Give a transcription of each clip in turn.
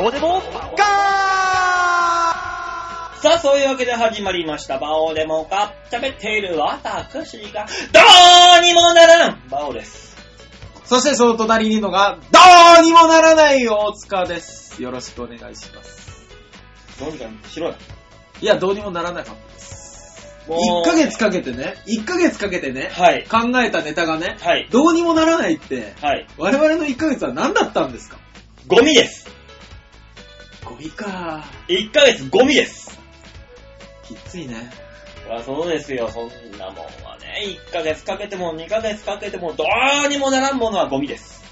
オでもガさあ、そういうわけで始まりました。バオでもか喋っている私が、どうにもならんバオです。そしてその隣にいるのが、どうにもならない大塚です。よろしくお願いします。どうにかしろよ。いや、どうにもならなかったです。もう1ヶ月かけてね、1ヶ月かけてね、はい。考えたネタがね、はい。どうにもならないって、はい。我々の1ヶ月は何だったんですか？ゴミです。ゴミか1ヶ月ゴミです。きついね。そりゃそうですよ、そんなもんはね。1ヶ月かけても2ヶ月かけてもどうにもならんものはゴミです。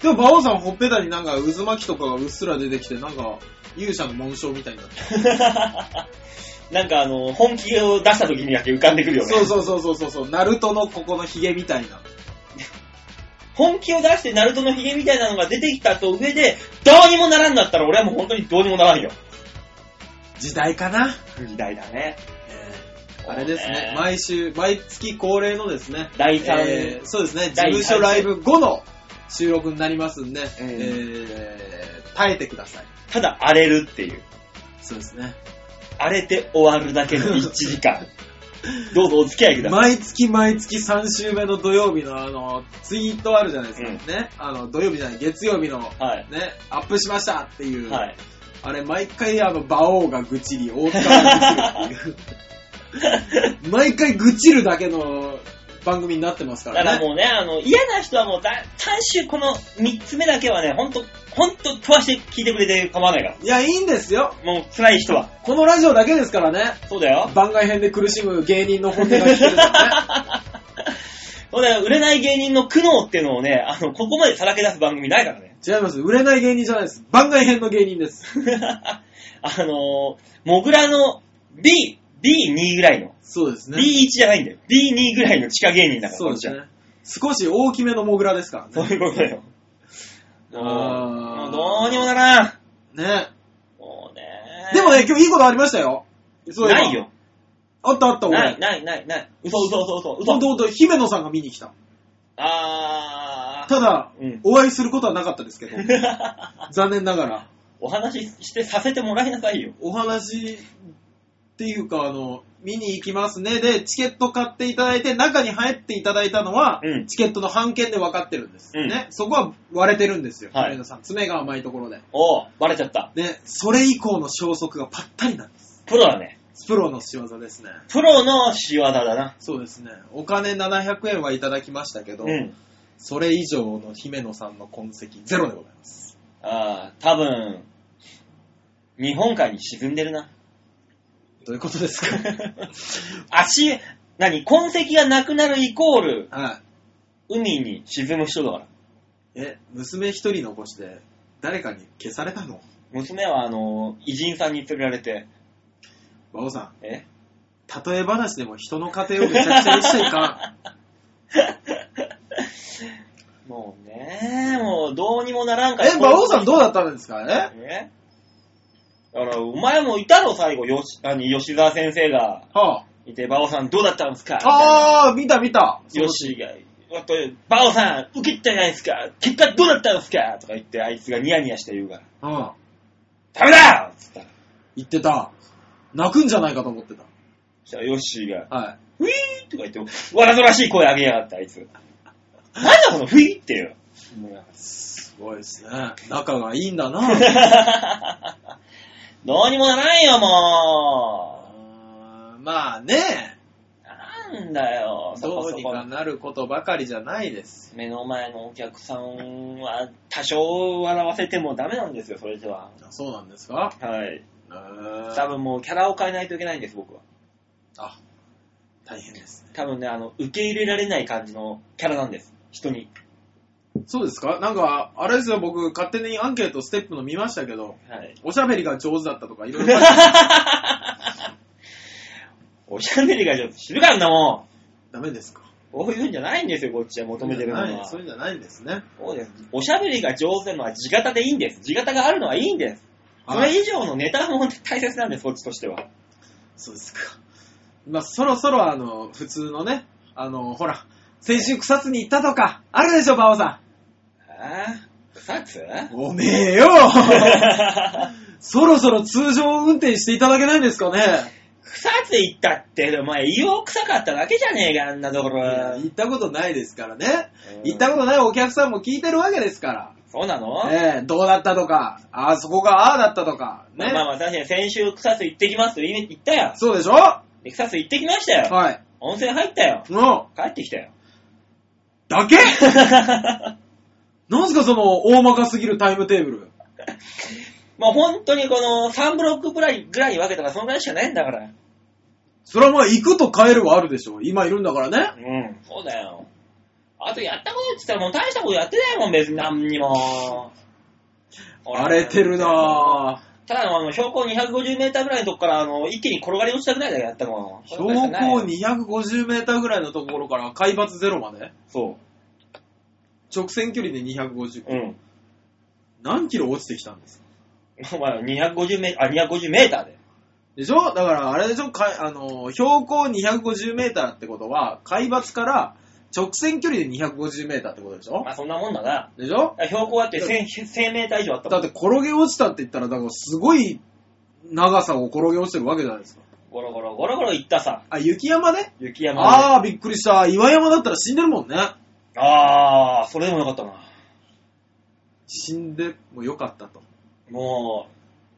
でも、馬王さんほっぺたになんか渦巻きとかがうっすら出てきて、なんか、勇者の紋章みたいになって なんかあの、本気を出した時にだけ浮かんでくるよね。そうそうそうそうそうそう、ナルトのここのヒゲみたいな。本気を出してナルトのヒゲみたいなのが出てきたと上で、どうにもならんだったら俺はもう本当にどうにもならんよ。時代かな？時代だね。あれですね毎週、毎月恒例のですね、第三えーそうですね、事第務所ライブ後の収録になりますんで、んえー耐えてください。ただ荒れるっていう。そうですね。荒れて終わるだけの1時間。どうぞお付き合いください。毎月毎月3週目の土曜日のあの、ツイートあるじゃないですか。うんね。あの、土曜日じゃない、月曜日の、はい。ね、アップしましたっていう。はい。あれ、毎回あの、馬王が愚痴り、大塚が愚痴るっていう。毎回愚痴るだけの番組になってますかだかららね。もうね、あの、嫌な人はもうだ、3週この3つ目だけはね、ほんと、ほんと飛ばして聞いてくれて構わないから。いや、いいんですよ。もう辛い人は。このラジオだけですからね。そうだよ。番外編で苦しむ芸人の本音が聞けるんだね。そうだよ。売れない芸人の苦悩っていうのをね、あの、ここまでさらけ出す番組ないからね。違います。売れない芸人じゃないです。番外編の芸人です。あのー、モグラの B、B2 ぐらいの、そうですね。B1 じゃないんだよ。B2 ぐらいの地下芸人だから、そうですね。少し大きめのモグラですからそうね。いうことだよ。あーもうどうにもならん。ね。もうね。でもね、今日いいことありましたよ。そうない。よ。あったあった、俺。ない、ない、ない、ない。嘘、嘘、嘘、嘘、嘘。ほんとほんと、姫野さんが見に来た。あー。ただ、うん。お会いすることはなかったですけど、残念ながら。お話ししてさせてもらいなさいよ。お話っていうか、あの、見に行きますね。で、チケット買っていただいて、中に入っていただいたのは、うんチケットの半券で分かってるんです。うんね。そこは割れてるんですよ。はい姫野さん。爪が甘いところで。おう、バレちゃった。で、それ以降の消息がぱったりなんです。プロだね。プロの仕業ですね。プロの仕業だな。そうですね。お金700円はいただきましたけど、うん。それ以上の姫野さんの痕跡ゼロでございます。あー、多分、日本海に沈んでるな。どういうことですか？足、何？痕跡がなくなるイコール、はい。海に沈む人だから。え、娘一人残して、誰かに消されたの？娘は、あの、偉人さんに連れられて、馬王さん、え？例え話でも人の家庭をめちゃくちゃにしちゃいか？もうね、もうどうにもならんん。から。え、馬王さんどうだったんですか？え？え？だから、お前もいたろ、最後、よし、何、吉沢先生がはあ。いて、馬王さんどうだったんですか？あー、見た見た。よしが、あと、馬王さん、受けたじゃないですか？結果どうだったんですか？とか言って、あいつがニヤニヤして言うから、うん。ダメだっつったら、言ってた。泣くんじゃないかと思ってた。そしたらヨッシーが、はい。フィーとか言って、わらぞらしい声上げやがった、あいつ。なんだこのフィーっていう。すごいですね。仲がいいんだな。どうにもならんよ、もあーまあね、う。なんだよ、そどうにこそこかなることばかりじゃないです。目の前のお客さんは多少笑わせてもダメなんですよ、それでは。あそうなんですか？はい。えー多分もうキャラを変えないといけないんです、僕は。あ、大変ですね。多分ね、あの、受け入れられない感じのキャラなんです。人に。そうですか？なんか、あれですよ、僕、勝手にアンケートステップの見ましたけど、はい。おしゃべりが上手だったとか、いろいろおしゃべりがちょっと知るかんなもダメですか？ん。こういうんじゃないんですよ、こっちは求めてるのは。そういうんじゃないんですね。そうです。おしゃべりが上手なのは地形でいいんです。地形があるのはいいんです。それ以上のネタも大切なんです、こっちとしては。そうですか。まあ、そろそろ、あの、普通のね、あの、ほら、先週草津に行ったとか、あるでしょ、バオさああ草津おめえよ そろそろ通常運転していただけないんですかね？草津行ったって、お前、硫黄臭かっただけじゃねえか、あんなところ。行ったことないですからね。うん行ったことないお客さんも聞いてるわけですから。そうなの、ええどうだったとか、あそこがああだったとか、ね。まあまあまあ、確かに先週草津行ってきますと言ったよ。そうでしょ？草津行ってきましたよ。い。温泉入ったよ。も帰ってきたよ。う、だけ？なんすかその大まかすぎるタイムテーブル。もう本当にこの3ブロックぐらいぐらいに分けたらそのぐらいしかないんだから。それはまあ行くと帰るはあるでしょ。今いるんだからね。うん、そうだよ。あとやったことって言ったらもう大したことやってないもん、別に何にも。荒れてるなぁ。ただのあの標高250メーターぐらいのとこからあの一気に転がり落ちたぐらいだけやったもん。標高250メーターぐらいのところから海抜ゼロまで？そ直線距離で250。う。うん。何キロ落ちてきたんですか？お前250メーター、あ、250メーターで。でしょ？だからあれでしょ？かあの、標高250メーターってことは、海抜から直線距離で250メーターってことでしょ？まあそんなもんだな。でしょ？標高だって 1000, 1000メーター以上あったもん。だって転げ落ちたって言ったら、だからすごい長さを転げ落ちてるわけじゃないですか。ゴロゴロゴロゴロ行ったさ。あ、雪山で雪山で。ああ、びっくりした。岩山だったら死んでるもんね。あー、それでもよかったな。死んでもよかったと。もう、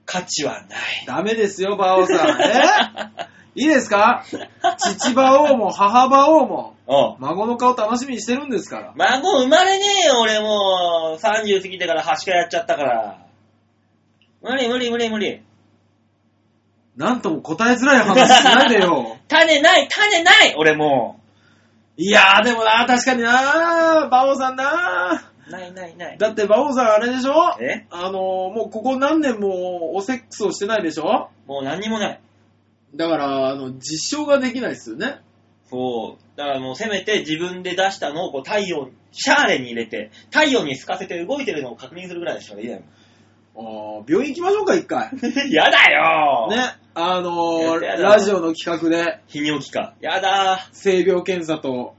価値はない。ダメですよ、馬王さん。え？いいですか？父馬王も母馬王も、おう孫の顔楽しみにしてるんですから。孫生まれねえよ、俺もう。30過ぎてから8回やっちゃったから。無理無理無理無理。なんとも答えづらい話しないでよ。種ない、種ない俺もいやー、でもな、確かにな、馬王さんな。う。ないないない。だって馬王さんあれでしょ？え？あのー、もうここ何年もおセックスをしてないでしょ？もう何にもない。だから、あの、実証ができないですよね。そう。だからもうせめて自分で出したのをこう太陽に、シャーレに入れて、太陽に透かせて動いてるのを確認するぐらいしかできないあー病院行きましょうか、一回。もん。やだよね、あのーやだやだラジオの企画で、泌尿器科。やだ性病検査と、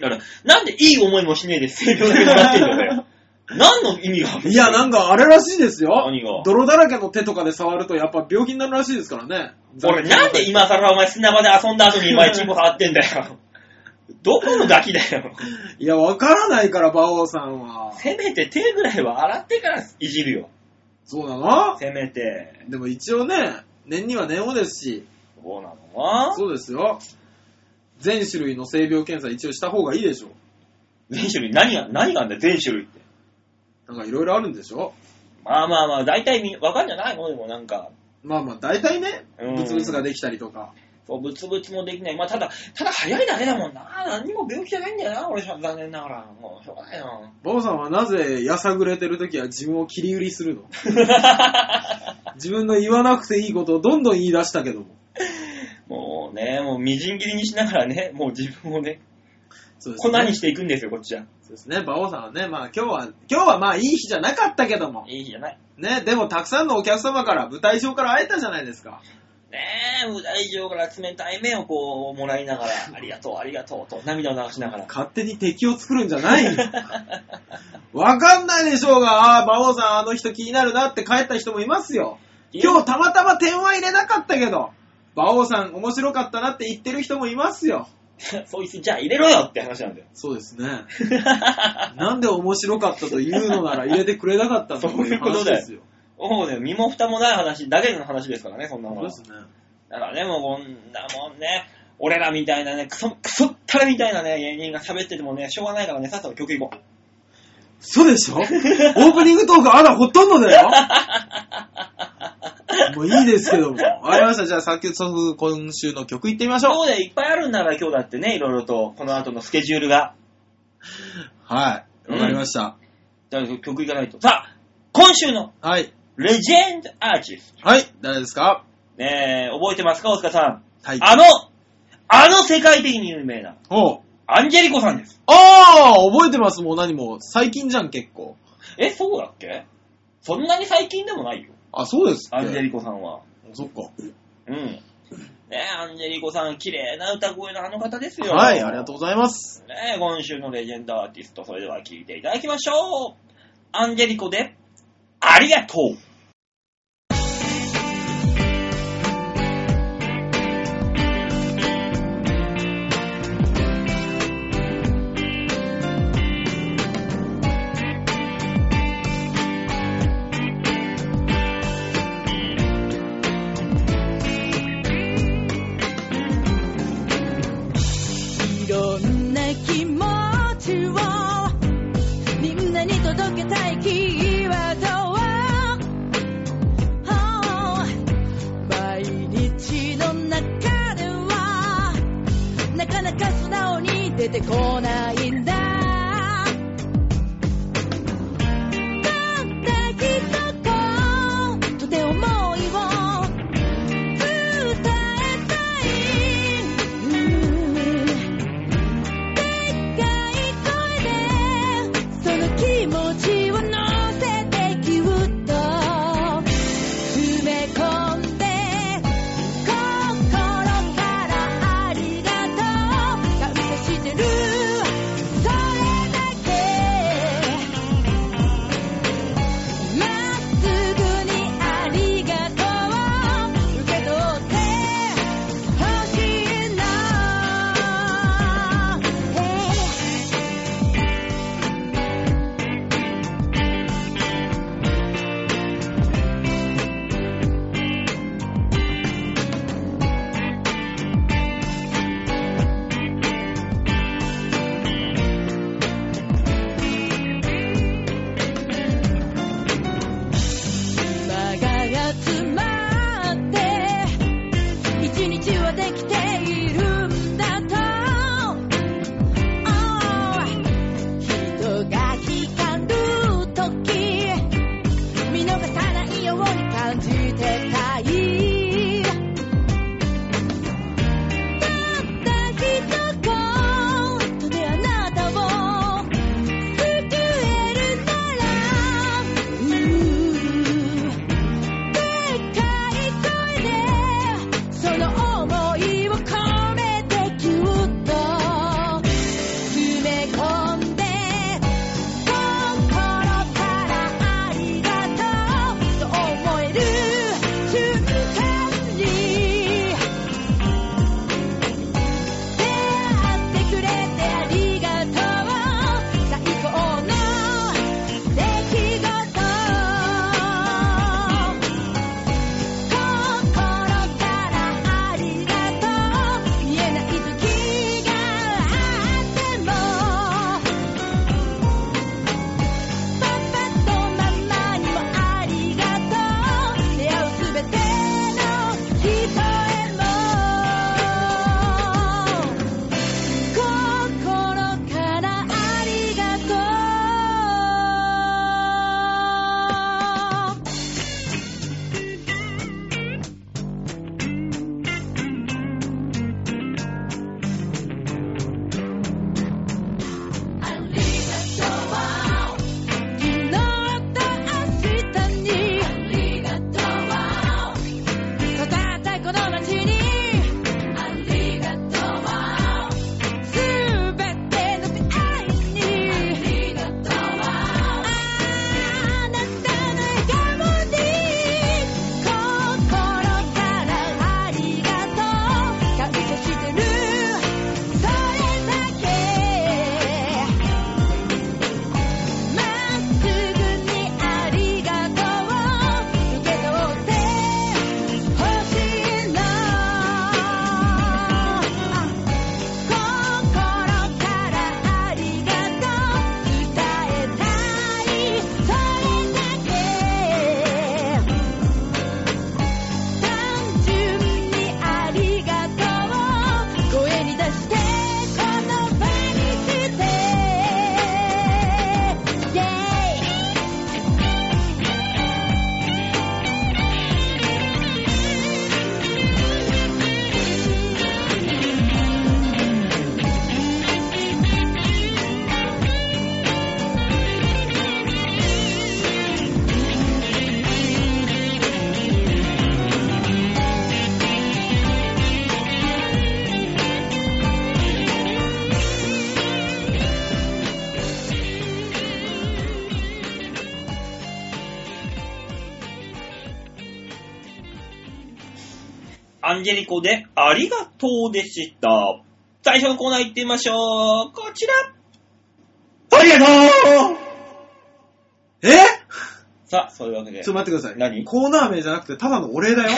だから、なんでいい思いもしねえで性病だけもらってんだよ。何の意味があるいや、なんかあれらしいですよ。何が？泥だらけの手とかで触るとやっぱ病気になるらしいですからね。俺なんで今更お前砂場で遊んだ後に今チンコ触ってんだよ。どこのガキだよ。いや、わからないから、馬王さんは。せめて手ぐらいは洗ってからいじるよ。そうなの？せめて。でも一応ね、年には年をですし、そうなのそうですよ。全種類の性病検査一応した方がいいでしょ。全種類何が、何があんだよ、全種類って。なんかいろいろあるんでしょまあまあまあ、大体みわかんじゃないのでもなんか、まあまあ、大体ね、うんブツブツができたりとか。そう、ブツブツもできない。まあただ、ただ早いだけだもんな。何にも病気じゃないんだよな、俺残念ながら。もうしょうがないな。馬王さんはなぜやさぐれてる時は自分を切り売りするの？自分の言わなくていいことをどんどん言い出したけども。もうね、もうみじん切りにしながらね、もう自分をね、そうですね。粉にしていくんですよ、こっちは。そうですね、馬王さんはね、まあ今日は、今日はまあいい日じゃなかったけども。いい日じゃない。ね、でもたくさんのお客様から舞台上から会えたじゃないですか。ねえ、舞台上から冷たい目をこう、もらいながら、ありがとう、ありがとうと、涙を流しながら。勝手に敵を作るんじゃない わかんないでしょうが、ああ、馬王さんあの人気になるなって帰った人もいますよ。今日たまたま点は入れなかったけど、馬王さん面白かったなって言ってる人もいますよ。そいつじゃあ入れろよって話なんだよ。そうですね。なんで面白かったと言うのなら入れてくれなかったんだそういうことだよ話ですよ。もうね、身も蓋もない話だけの話ですからね、そんなものは。そうですね。だからね、もうこんなもんね、俺らみたいなね、クソ、クソったれみたいなね、芸人が喋っててもね、しょうがないからね、さっさと曲いこう。そうでしょ？オープニングトークあらほとんどだよ。もういいですけども。わかりました。じゃあ、早速今週の曲いってみましょう。そうでいっぱいあるんだから今日だってね、いろいろと、この後のスケジュールが。はい。わかりました。じゃあ曲いかないと。さあ、今週のはい。レジェンドアーティスト。はい。誰ですか？ねえ、覚えてますか、大塚さん？はい。あの、あの世界的に有名な、おうアンジェリコさんです。ああ覚えてますもう何も。最近じゃん、結構。え、そうだっけ？そんなに最近でもないよ。あ、そうですアンジェリコさんは。そっか。うん。ねえ、アンジェリコさん、綺麗な歌声のあの方ですよ。はい、ありがとうございます。ねえ、今週のレジェンドアーティスト、それでは聴いていただきましょう。アンジェリコで、ありがとう。ジェリコでありがとうでした。最初のコーナー行ってみましょう。こちら。ありがとうえ？さあ、そういうわけで。ちょっと待ってください。何？コーナー名じゃなくて、ただのお礼だよ。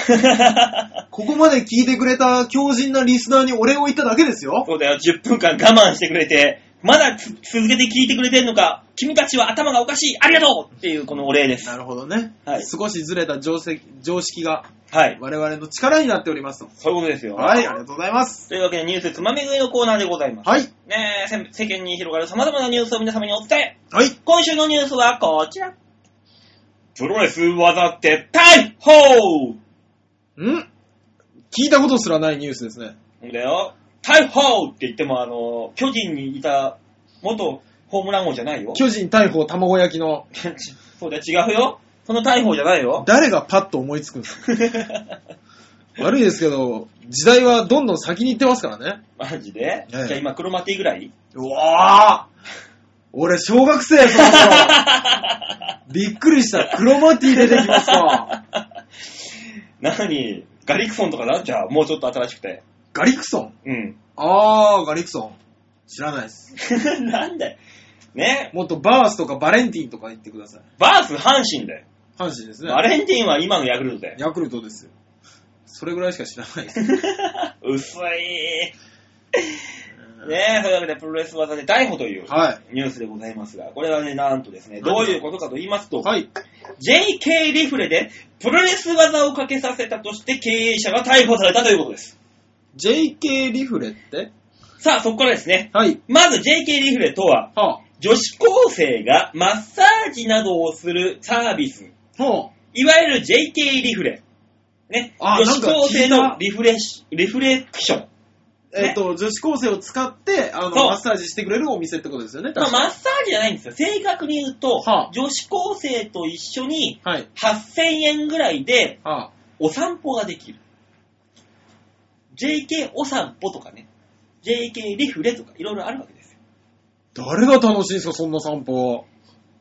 ここまで聞いてくれた強靭なリスナーにお礼を言っただけですよ。そうだよ、10分間我慢してくれて、まだつ続けて聞いてくれてんのか、君たちは頭がおかしい、ありがとうっていうこのお礼です。なるほどね。はい少しずれた常識常識がはい。我々の力になっておりますと。そういうことですよ。はい、ありがとうございます。というわけでニュースつまみ食いのコーナーでございます。はい。ねえ、せ世間に広がる様々なニュースを皆様にお伝え。はい。今週のニュースはこちら。プロレス技って逮捕ん？聞いたことすらないニュースですね。だよ。逮捕って言っても、あの、巨人にいた元ホームラン王じゃないよ。巨人逮捕卵焼きの そうだよ、違うよ。その逮捕じゃないよ。誰がパッと思いつくんですか悪いですけど、時代はどんどん先に行ってますからね。マジで、ええじゃあ今、クロマティぐらい？うわぁ俺、小学生、その頃。びっくりした。クロマティ出てきますか。何？ガリクソンとかなじゃあ、もうちょっと新しくて。ガリクソン。うん。あー、ガリクソン。知らないです。なんだよ。ねもっとバースとかバレンティンとか言ってください。バース阪神だよ。阪神ですね。バレンティンは今のヤクルトだよ。ヤクルトですよ。それぐらいしか知らないです。薄い。ねえ、というわけでプロレス技で逮捕というはニュースでございますが、これはね、なんとですね、どういうことかと言いますと、い。はい。JK リフレでプロレス技をかけさせたとして経営者が逮捕されたということです。JK リフレって？さあ、そこからですね、はい。まず JK リフレとは、は女子高生がマッサージなどをするサービス、あ。ほいわゆる JK リフレ。ね、あ女子高生なんか聞いたのリフレシリフレクション。う。えっ、と、女子高生を使って、あの、そうマッサージしてくれるお店ってことですよね？まあ、確かマッサージじゃないんですよ。正確に言うと、はあ女子高生と一緒にはい。8000円ぐらいではあ。お散歩ができる。JK お散歩とかね、JK リフレとかいろいろあるわけですよ。誰が楽しいんですか、そんな散歩。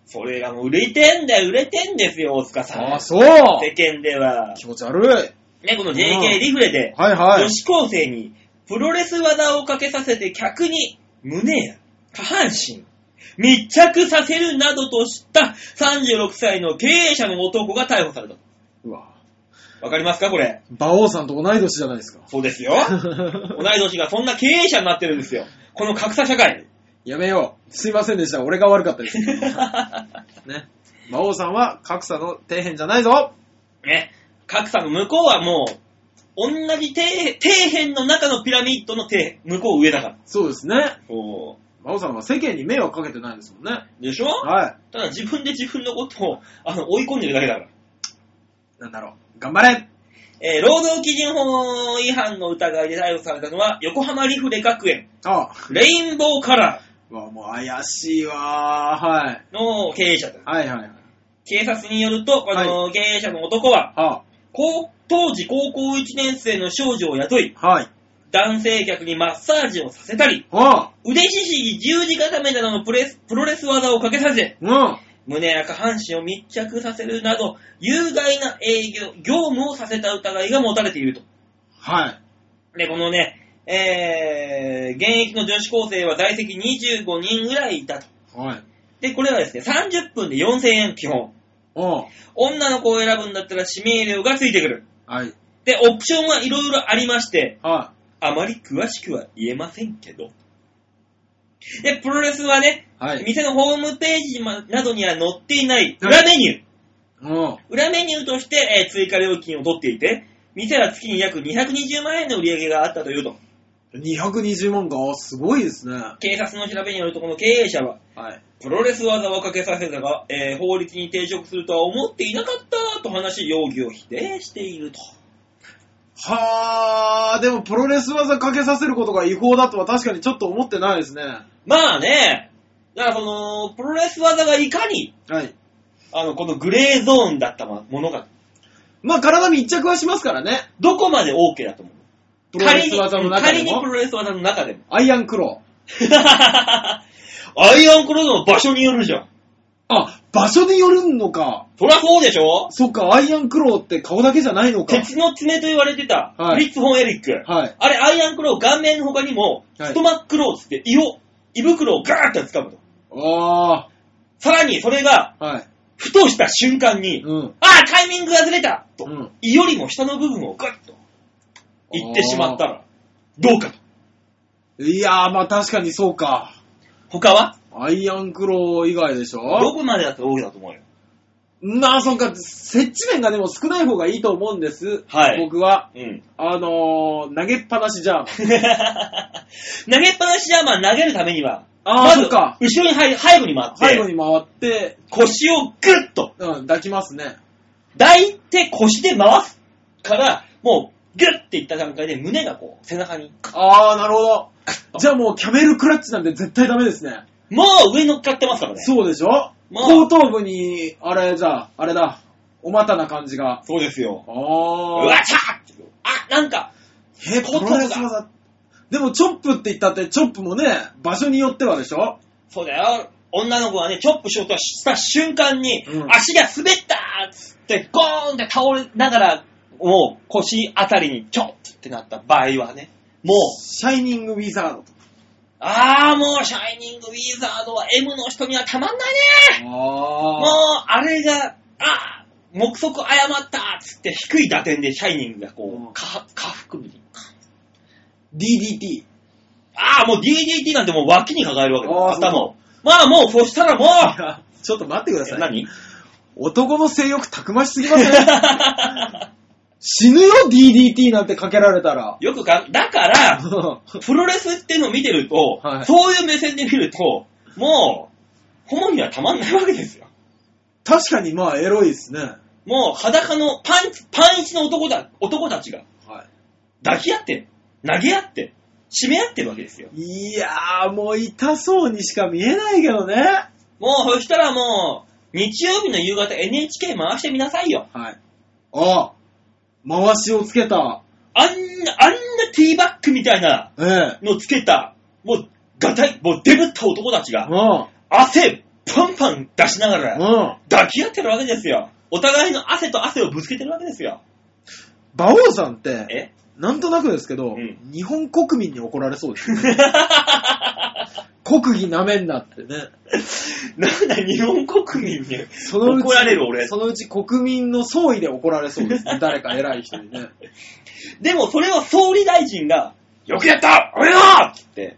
それがもう売れてんだよ、売れてんですよ、大塚さん。ああ、そう。世間では。気持ち悪い。はいね、この JK リフレで、はい女。子高生にプロレス技をかけさせて客に胸や下半身、密着させるなどとした36歳の経営者の男が逮捕された。うわ。わかりますかこれ？馬王さんと同い年じゃないですか。そうですよ。同い年がそんな経営者になってるんですよ。この格差社会。やめよう。すいませんでした。俺が悪かったです。ね。馬王さんは格差の底辺じゃないぞ。ね。格差の向こうはもう、同じ底底辺の中のピラミッドの底向こう上だから。そうですね。そ馬王さんは世間に迷惑かけてないですもんね。う。でしょ？はただ自分で自分のことをあの追い込んでるだけだから。い。なんだろう。頑張れえー労働基準法違反の疑いで逮捕されたのは、横浜リフレ学園、あレインボーカラうわ、もう怪しいわー。はい。ーの経営者だ。はいはいはい。警察によると、この経営者の男は、は高当時高校1年生の少女を雇い、あ、はい。男性客にマッサージをさせたり、はあ、腕獅子十字固めなどのプレスプロレス技をかけさせ、うん。胸や下半身を密着させるなど、有害な営業、業務をさせた疑いが持たれていると。はい。で、このね、えー、現役の女子高生は在籍25人ぐらいいたと。はい。で、これはですね、30分で4000円基本。おう女の子を選ぶんだったら指名料がついてくる。はい。で、オプションはいろいろありまして、はあまり詳しくは言えませんけど。で、プロレスはね、い。はい。店のホームページまなどには載っていない裏メニュー。うん。裏メニューとして、えー追加料金を取っていて、店は月に約220万円の売り上げがあったというと。220万か。あすごいですね。警察の調べによると、この経営者は、はい。プロレス技をかけさせたが、えー法律に抵触するとは思っていなかったと話し、容疑を否定していると。はあ、でもプロレス技かけさせることが違法だとは確かにちょっと思ってないですね。まあね、だからその、プロレス技がいかに、はい。あの、このグレーゾーンだったものが、まあ体密着はしますからね。どこまで OK だと思う？プロレス技の中でも仮にプ。ロレス技の中でも。アイアンクロー。アイアンクローどの場所によるじゃん。あ、場所によるのか。そりゃそうでしょ？そっか、アイアンクローって顔だけじゃないのか。鉄の爪と言われてた、はいフリッツ・フォン・エリック。はい。あれ、アイアンクロー、顔面の他にも、はいストマッククローつって胃を、胃袋をガーッて掴むと。あさらに、それが、あ、はい。ふとした瞬間に、うん。ああ、タイミングがずれたと、うん胃よりも下の部分をガッと、いってしまったら、どうかと。いやー、まあ確かにそうか。他は？アイアンクロー以外でしどょこまでだと多いだと思うよ。まあそっか、接地面がでも少ない方がいいと思うんです。はい僕は。うん。あのー、投げっぱなしじゃん。投げっぱなしジャーマン投げるためには、あーまずそっか後ろに背背後に回って、背後に回って、腰をグッとうん、抱きますね。抱いて腰で回すから、もう、ギュッていった段階で胸がこう、背中に。あー、なるほど。じゃあもうキャメルクラッチなんて絶対ダメですね。もう上に乗っかってますからね。そうでしょ？まあ後頭部に、あれじゃあ、あれだ。お股な感じが。そうですよ。うあわー。ちゃあ、なんか、え、プロレス技。でもチョップって言ったって、チョップもね、場所によってはでしょ？そうだよ。女の子がね、チョップしようとした瞬間に、うん足が滑ったっつって、ゴーンって倒れながら、もう腰あたりにちょっってなった場合はね、もう、シャイニングウィザードとあーもう、シャイニングウィザードは M の人にはたまんないねもうあ、あれが、あー目測誤ったっつって低い打点でシャイニングがこう下下腹部に。ー。DDT。あーもう DDT なんてもう脇に抱えるわけだ頭を。まあもう、そしたらもう、ちょっと待ってください。何？男の性欲たくましすぎません？死ぬよ DDT なんてかけられたら。よくか、だから、プロレスっていうのを見てると、はいそういう目線で見ると、もう、ホモにはたまんないわけですよ。確かにまあエロいですね。もう裸のパン、パンイチの男だ、男たちがは抱き合って、投げ合って、締め合ってるわけですよ。い。いやー、もう痛そうにしか見えないけどね。もう、そしたらもう、日曜日の夕方 NHK 回してみなさいよ。はい。ああ、回しをつけた。あんな、あんなティーバッグみたいなええ。のつけた、もう、ガタイ、もうデブった男たちが、うん。汗、パンパン出しながら、うん。抱き合ってるわけですよ。お互いの汗と汗をぶつけてるわけですよ。馬王さんって、え？なんとなくですけど、うん日本国民に怒られそうですね。国技なめんなってね。なんだ、日本国民にそのうち怒られる俺。そのうち国民の総意で怒られそうですね。誰か偉い人にね。でもそれを総理大臣が、よくやったおめでとうっつって、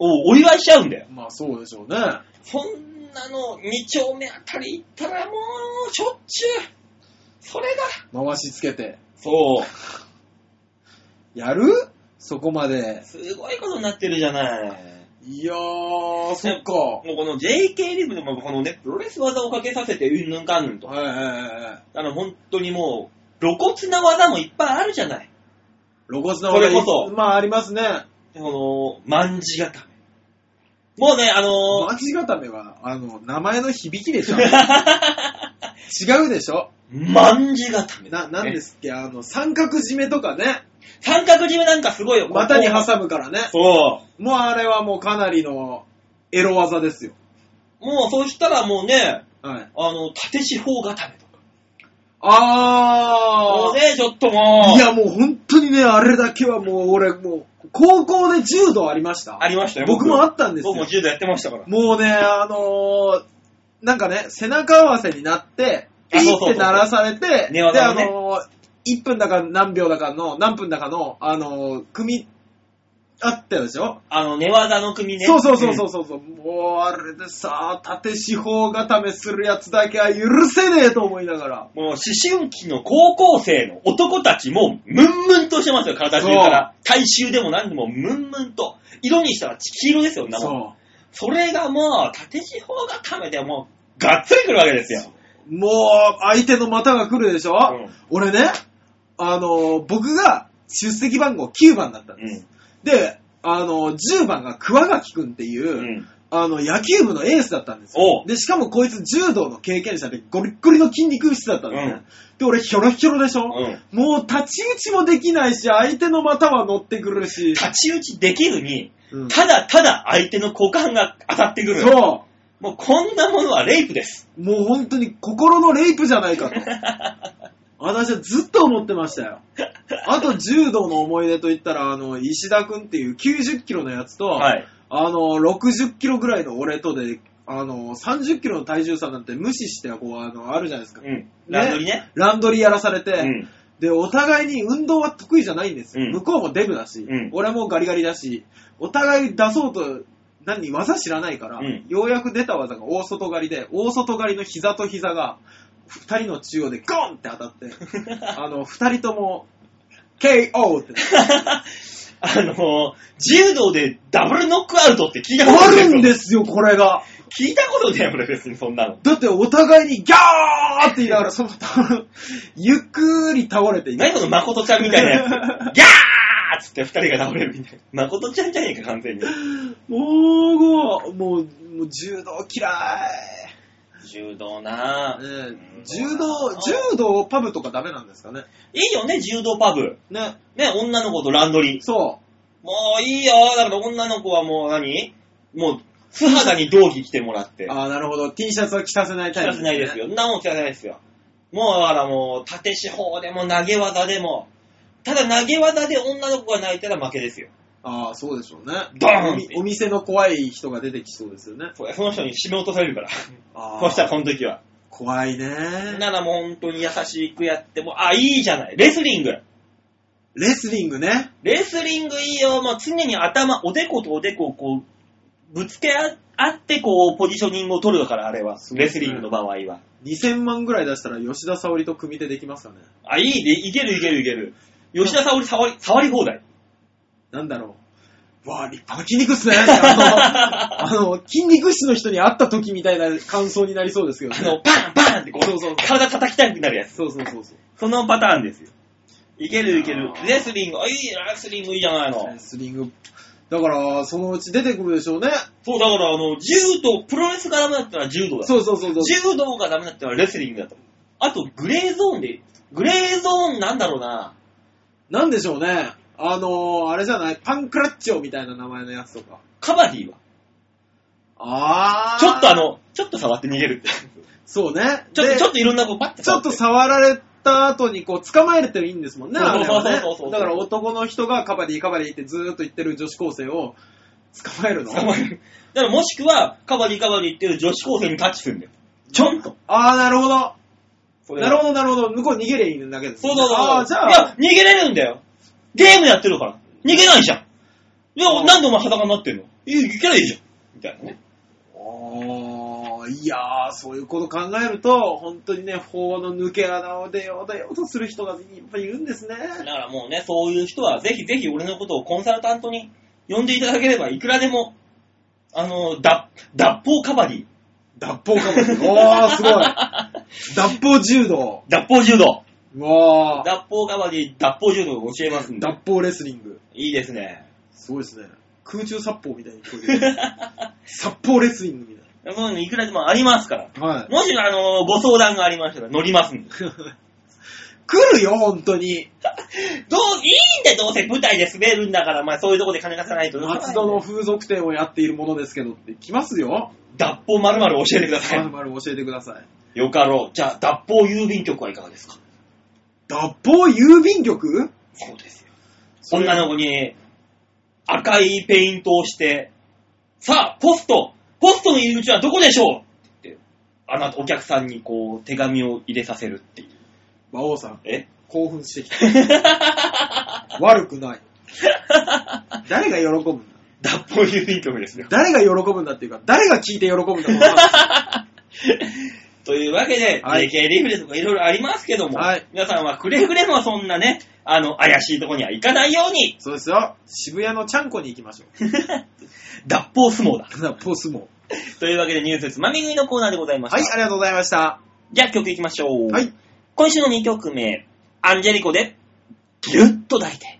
おお祝いしちゃうんだよ。まあそうでしょうね。そんなの2丁目あたり行ったらもう、しょっちゅう。それが、回しつけて。そう、やる？そこまで。すごいことになってるじゃない。いやー、そっか。もうこの JK リブでもこのね、プロレス技をかけさせてうんぬんかんぬんと。はいはいはいはい。あの、本当にもう、露骨な技もいっぱいあるじゃない。露骨なそれこそまあありますね。この、万字固め。もうね、あのーマジ固めは、あの、名前の響きでしょ。違うでしょ万字固め。な、なんですっけ、あの、三角締めとかね。三角締めなんかすごいよ。股に挟むからね。そう。もうあれはもうかなりのエロ技ですよ。もう、そうしたらもうね、はい。あの、縦四方固めとか。もうね、ちょっともう。いやもう本当にね、あれだけはもう俺もう、高校で柔道ありました。ありましたよ。僕もあったんですよ僕も柔道やってましたから。もうね、あのー、なんかね、背中合わせになって、ピーあそうそうそうって鳴らされて、で、あ寝技のねのー、1分だか何秒だかの、何分だかの、あのー、組、あったでしょ、あの、寝技の組ね。そうそうそうそうそうそう、もうあれでさ、縦四方固めするやつだけは許せねえと思いながら。もう思春期の高校生の男たちも、ムンムンとしてますよ、体中から。体臭でも何でも、ムンムンと。色にしたら黄色ですよ、生そそれがもう、縦四方固めでもう、がっつりくるわけですよ。う。もう、相手の股が来るでしょ、うん俺ね、あのー、僕が出席番号9番だったんです。で、あの、10番が桑垣くんっていう、うん。あの、野球部のエースだったんですよで、しかもこいつ柔道の経験者でゴリッゴリの筋肉質だったんですね。うんで、俺ヒョロヒョロでしょ、うん。もう立ち打ちもできないし、相手の股は乗ってくるし。立ち打ちできずに、うんただただ相手の股間が当たってくる。そもうこんなものはレイプです。もう本当に心のレイプじゃないかと。私はずっと思ってましたよ。あと柔道の思い出といったら、あの、石田くんっていう90キロのやつと、はい。あの、60キロぐらいの俺とで、あの、30キロの体重差なんて無視して、こう、あの、あるじゃないですか。うん。ランドリね。ランドリーやらされて、うん。で、お互いに運動は得意じゃないんですよ。うん向こうもデブだし、うん俺もガリガリだし、お互い出そうと、何、技知らないから、うんようやく出た技が大外刈りで、大外刈りの膝と膝が、二人の中央でゴンって当たって、あの、二人とも、KO って。あの、柔道でダブルノックアウトって聞いたことあないるんですよ、これが。聞いたことねえ、俺別にそんなの。だってお互いにギャーって言いながら、その、ゆっくり倒れていく。何その誠ちゃんみたいなやつ。ギャーっつって二人が倒れるみたいな。誠ちゃんじゃねえか、完全に。もう、もう、もう柔道嫌い。柔道なぁ。ねえ柔道、柔道パブとかダメなんですかね？いいよね、柔道パブ。ね。ね、女の子とランドリー。そもういいよ。だから女の子はもう何？もう、素肌に道着着てもらってう。。ああ、なるほど。T シャツは着させないタイプ、着させないですよ。。んなもん着させないですよ。もうだからもう、縦四方でも投げ技でも、ただ投げ技で女の子が泣いたら負けですよ。ああ、そうでしょうね。ドーンお店の怖い人が出てきそうですよね。そうその人に締め落とされるから。あそしたらこの時は。怖いね。ならもう本当に優しくやっても、あ、いいじゃない。レスリング。レスリングね。レスリングいいよ。もう常に頭、おでことおでこをこう、ぶつけ合合ってこう、ポジショニングを取るから、あれは。そうですねレスリングの場合は。2000万ぐらい出したら吉田沙保里と組手できますかね。あ、いいで、いけるいけるいける。吉田沙保里触り、触り放題。なんだろう。わあ、立派な筋肉っすね。あの、あの筋肉質の人に会った時みたいな感想になりそうですけどね。あの、パンパンってこう、そうそう体叩きたくなるやつ。そうそうそうそう。そのパターンですよ。いけるいける。レスリング、あ、いい、レスリングいいじゃないのレ。スリング。だから、そのうち出てくるでしょうね。そう、だから、あの、柔道、プロレスがダメだったら柔道だ。そうそうそうそう。柔道がダメだったらレスリングだと。あと、グレーゾーンで、グレーゾーンなんだろうな。なんでしょうね。あのー、あれじゃない？パンクラッチョみたいな名前のやつとか。カバディは？あー。ちょっとあ、の、ちょっと触って逃げるって。そうね。ちょっと、でちょっといろんなこうパッてちょっと触られた後にこう捕まえるっていいんですもんね。そうそうそうそうだから男の人がカバディカバディってずーっと言ってる女子高生を 捕まえるの？捕まえる。だからもしくは、カバディカバディっていう女子高生にタッチするんだよ。ちょんと。あー、なるほど。なるほど、なるほど。向こう逃げりゃいいだけです、そうそうそう。あー、じゃあ。いや、逃げれるんだよ。ゲームやってるから。逃げないじゃん。いや、なんでお前裸になってんの？いや、いけないじゃん。みたいなね。あーいやー、そういうこと考えると、本当にね、法の抜け穴を出よう出ようとする人がいっぱいいるんですね。だからもうね、そういう人はぜひぜひ俺のことをコンサルタントに呼んでいただければいくらでも、あの、脱、脱法カバディ、脱法かも。おー、すごい。脱法柔道。脱法柔道、うわー。脱法カバディ、脱法柔道を教えますんで。脱法レスリング。いいですね。すごいですね。空中殺法みたいに聞こえてる。殺法レスリングみたいもうねいくらでもありますから。な。はい。もし、あの、ご相談がありましたら乗りますんで。来るよ、本当に。どう、いいんだよ、どうせ舞台で滑るんだから、まあそういうとこで金貸さないと。松戸の風俗店をやっているものですけどって来ますよ。脱法まるまる教えてください。まるまる教えてください。よかろう。じゃあ、脱法郵便局はいかがですか？脱法郵便局？そうですよ。それ女の子に赤いペイントをして、さあ、ポストポストの入り口はどこでしょう？って言って、あなた、お客さんにこう、手紙を入れさせるっていう。馬王さん、え？興奮してきた。悪くない。誰が喜ぶんだ？脱法郵便局ですよ。誰が喜ぶんだっていうか、誰が聞いて喜ぶんだろうな。というわけで、はいリフレとかいろいろありますけども、はい皆さんはくれぐれもそんなね、あの、怪しいとこには行かないように、そうですよ。渋谷のちゃんこに行きましょう。脱法相撲だ。脱法相撲。というわけでニュースつまみ食いのコーナーでございました。はい、ありがとうございました。じゃあ曲いきましょう。はい。今週の2曲目、アンジェリコで。ぎゅっと抱いて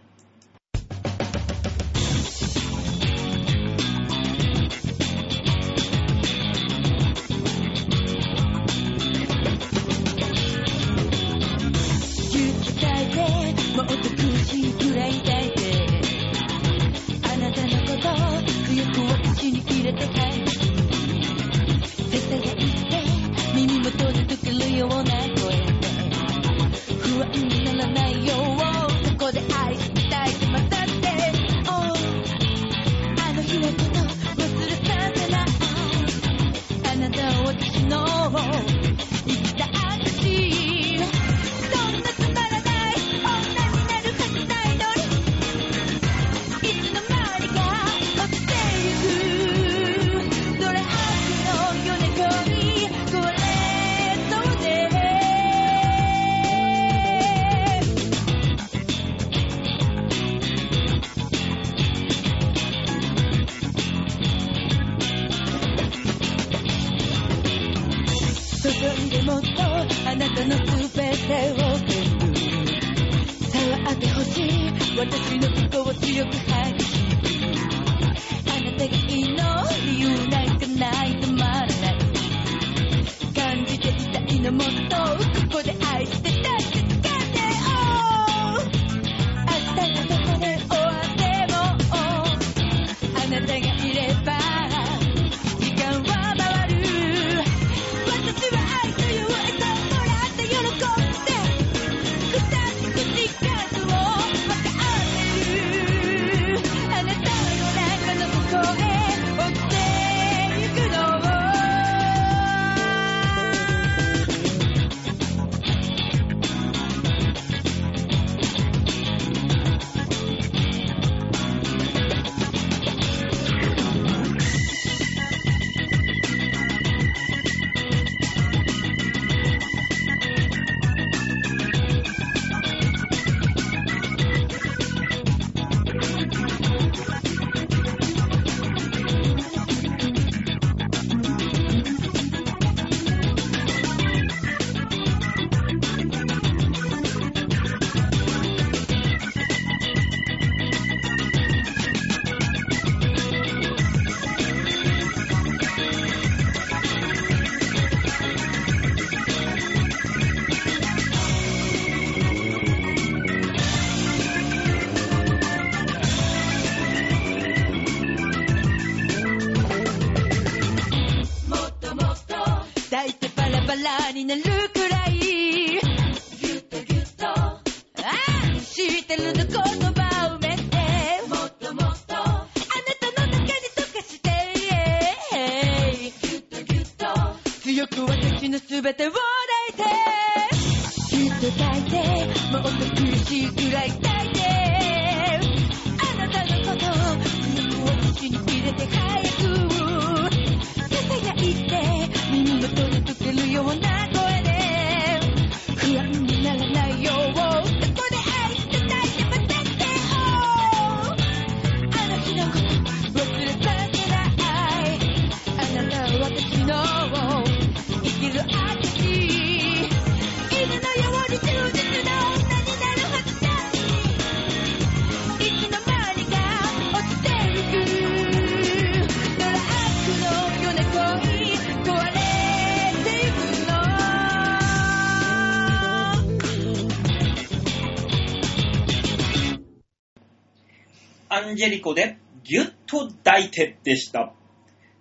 ジェリコでギュッと抱いてでした。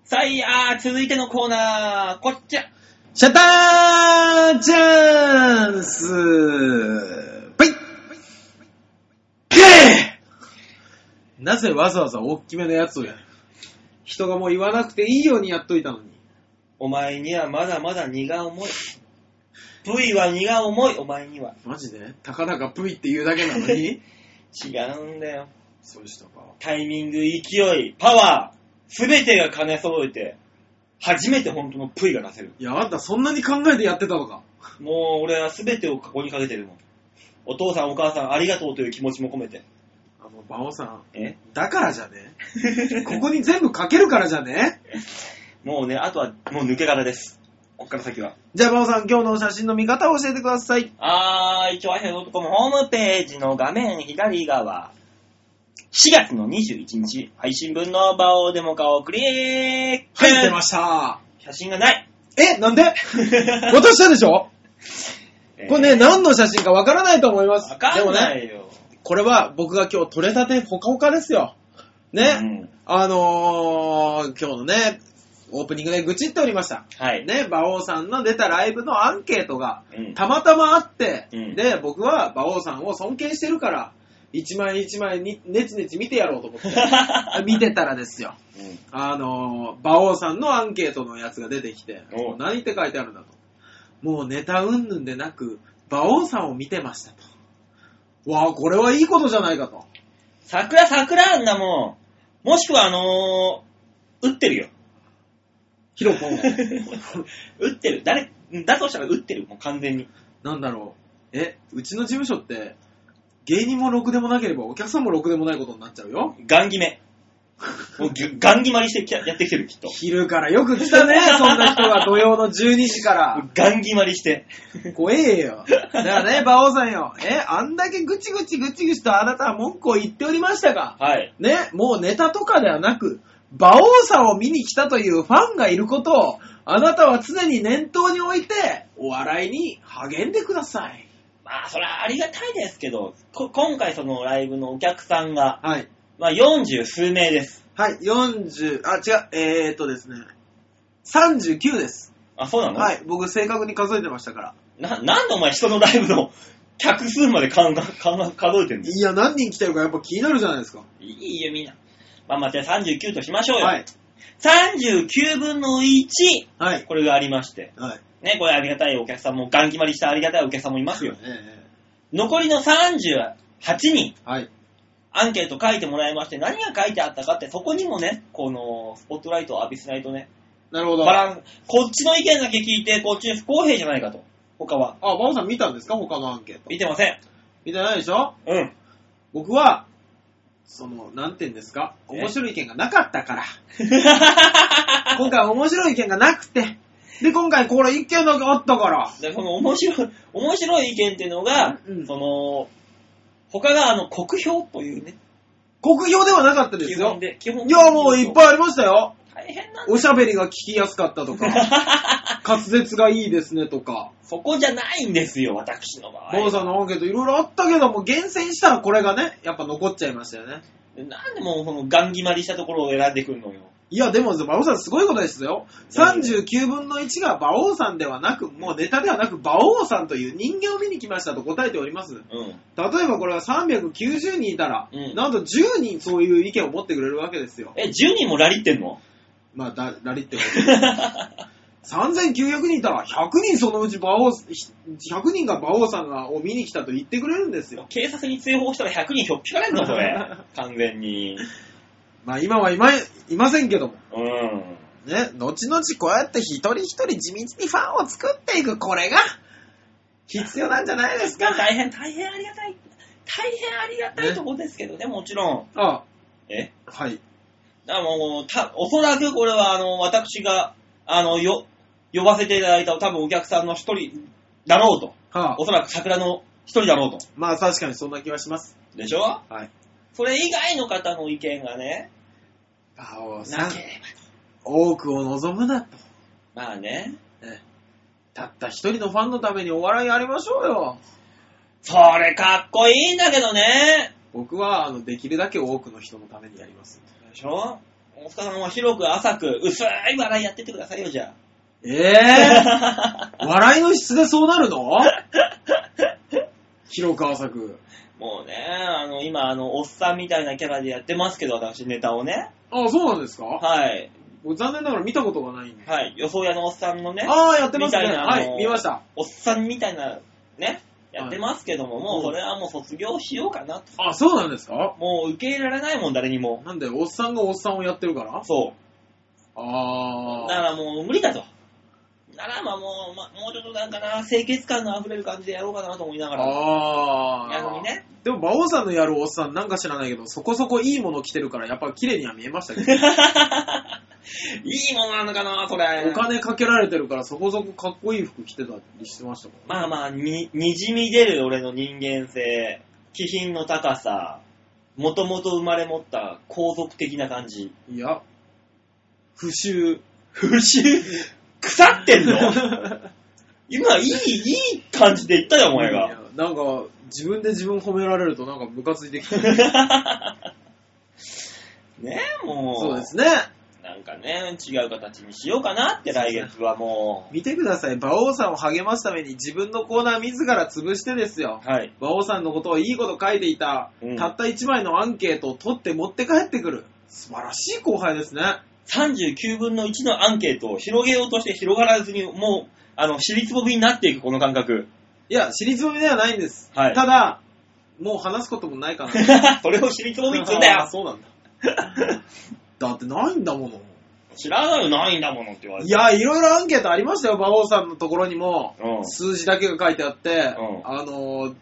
さあ、あー続いてのコーナー、こっちら。シャッターチャンスぷいゲーなぜわざわざ大きめのやつをやる？人がもう言わなくていいようにやっといたのに。お前にはまだまだ荷が重い。V は荷が重い、お前には。マジで？たかだかぷいって言うだけなのに？違うんだよ。そうでしたか。タイミング、勢い、パワー、すべてが兼ね揃えて、初めて本当の V が出せる。いや、あんたそんなに考えてやってたのか。もう俺はすべてをここにかけてるもん。お父さんお母さんありがとうという気持ちも込めて。あの、バオさん。え？だからじゃね？ここに全部かけるからじゃね？もうね、あとはもう抜け殻です。こっから先は。じゃあ、バオさん、今日の写真の見方を教えてください。あー、一応、ヘロトコムホームページの画面左側。4月の21日、配信分の場をデモ化をクリックはい、出ました。写真がない。え、なんで？渡したでしょ？これね、何の写真かわからないと思います。わかんでもね、ないよ。これは僕が今日撮れたてほかほかですよ。ね、うんあのー、今日のね、オープニングで愚痴っておりました。はい。ね、馬王さんの出たライブのアンケートがうんたまたまあって、うんで、僕は馬王さんを尊敬してるから、一枚一枚にネチネチ見てやろうと思って、見てたらですよ。うんあのー、馬王さんのアンケートのやつが出てきてお、何って書いてあるんだと。もうネタ云々でなく、馬王さんを見てましたと。わあ、これはいいことじゃないかと。桜桜あんなもん。もしくはあのー、打ってるよ。ヒロポン。打ってる。誰、だとしたら打ってる。もう完全に。なんだろう。え、うちの事務所って、芸人もろくでもなければお客さんもろくでもないことになっちゃうよ。ガン決め。もうぎゅ ガン決まりしてやってきてる、きっと。昼からよく来たね、そんな人が土曜の12時から。ガン決まりして。怖えよ。だからね、馬王さんよ。え、あんだけぐちぐちぐちぐちとあなたは文句を言っておりましたが、はい。ね、もうネタとかではなく、馬王さんを見に来たというファンがいることを、あなたは常に念頭に置いて、お笑いに励んでください。まあ、それはありがたいですけど、こ今回そのライブのお客さんが、はい。まあ、40数名です。はい、40、あ、違う、えー、っとですね、39です。あ、そうなの？はい、僕正確に数えてましたから。な、なんでお前人のライブの 客数までかんかかん数えてんの？いや、何人来てるかやっぱ気になるじゃないですか。いいよ、みんな。まあまあ、じゃあ39としましょうよ。はい。39分の1、はい。これがありまして。はい。ね、これありがたいお客さんも、ガン決まりしたありがたいお客さんもいますよ。え残りの38人、えはい。アンケート書いてもらいまして、何が書いてあったかって、そこにもね、この、スポットライトを浴びせないとね、なるほど。バランこっちの意見だけ聞いて、こっち不公平じゃないかと。他は。あ、馬王さん見たんですか？他のアンケート。見てません。見てないでしょ？うん。僕は、その、なんて言うんですか？え面白い意見がなかったから。今回面白い意見がなくて。で、今回これ一見だけあったから。で、この面白い、面白い意見っていうのが、うんその、他があの、国評というね、国評ではなかったですよ基本。で、基本いや、もういっぱいありましたよ。大変なんだおしゃべりが聞きやすかったとか、滑舌がいいですねとか、そこじゃないんですよ、私の場合。馬王さんのアンケートいろいろあったけども、厳選したらこれがね、やっぱ残っちゃいましたよね。なんでもう、その、ガン決まりしたところを選んでくるのよ。いや、でも、馬王さんすごいことですよ。39分の1が馬王さんではなく、もうネタではなく、馬王さんという人間を見に来ましたと答えております。うん。例えばこれが390人いたら、うんなんと10人そういう意見を持ってくれるわけですよ。え、10人もラリってんの？まあ、だ、ラリってこと。3900人いたら、100人そのうち馬王、100人が馬王さんがを見に来たと言ってくれるんですよ。警察に通報したら100人ひょっぴかれんの、それ。完全に。まあ今はいまい、いませんけども。うん。ね、後々こうやって一人一人地道にファンを作っていく、これが必要なんじゃないですか。大変、大変ありがたい。大変ありがたいとこですけどね、もちろん。あえ？はい。あもう、た、おそらくこれは、あの、私が、あの、よ、呼ばせていただいた多分お客さんの一人だろうと。はあお、そらく桜の一人だろうと。まあ確かにそんな気はします。でしょ？はい。それ以外の方の意見がね、馬王さなん。多くを望むなと。まあね。ねたった一人のファンのためにお笑いやりましょうよ。それかっこいいんだけどね。僕は、あの、できるだけ多くの人のためにやります。でしょ？大塚さんは広く浅く薄い笑いやってってくださいよ、じゃええ？あ。笑いの質でそうなるの？広く浅く。もうね、あの、今、あの、おっさんみたいなキャラでやってますけど、私、ネタをね。あ、そうなんですか？はい。僕残念ながら見たことがないんで。はい。予想屋のおっさんのね、ああ、やってますね。みたいなはいあの、見ました。おっさんみたいな、ね、やってますけども、もうそれはもう卒業しようかなと。あ、そうなんですか？もう受け入れられないもん、誰にも。なんで、おっさんがおっさんをやってるから？そう。あだからもう無理だと。ならまあもう、まあ、もうちょっとなんかな、清潔感の溢れる感じでやろうかなと思いながら。ああ。逆にね。でも、馬王さんのやるおっさんなんか知らないけど、そこそこいいもの着てるから、やっぱ綺麗には見えましたけど。いいものなのかな、それ。お金かけられてるから、そこそこかっこいい服着てたりしてましたもんまあまあ、に、にじみ出る俺の人間性、気品の高さ、もともと生まれ持った皇族的な感じ。いや、不臭。不臭腐ってんの？今、いい、いい感じで言ったよ、お前いやが。なんか、自分で自分褒められるとなんかムカついてきて。ねもう。そうですね。なんかね、違う形にしようかなって来月はも見てください。馬王さんを励ますために自分のコーナー自ら潰してですよ。う。はい。馬王さんのことをいいこと書いていた、うんたった1枚のアンケートを取って持って帰ってくる。素晴らしい後輩ですね。39分の1のアンケートを広げようとして広がらずに、もう、あの、尻つぼみになっていく、この感覚。いや、尻つぼみではないんです。はいただ、もう話すこともないかな。それを尻つぼみっつうんだ あ。そうなんだ。だってないんだもの。知らないよ、ないんだものって言われて。いや、いろいろアンケートありましたよ、馬王さんのところにも。うん。数字だけが書いてあって、うんあのー、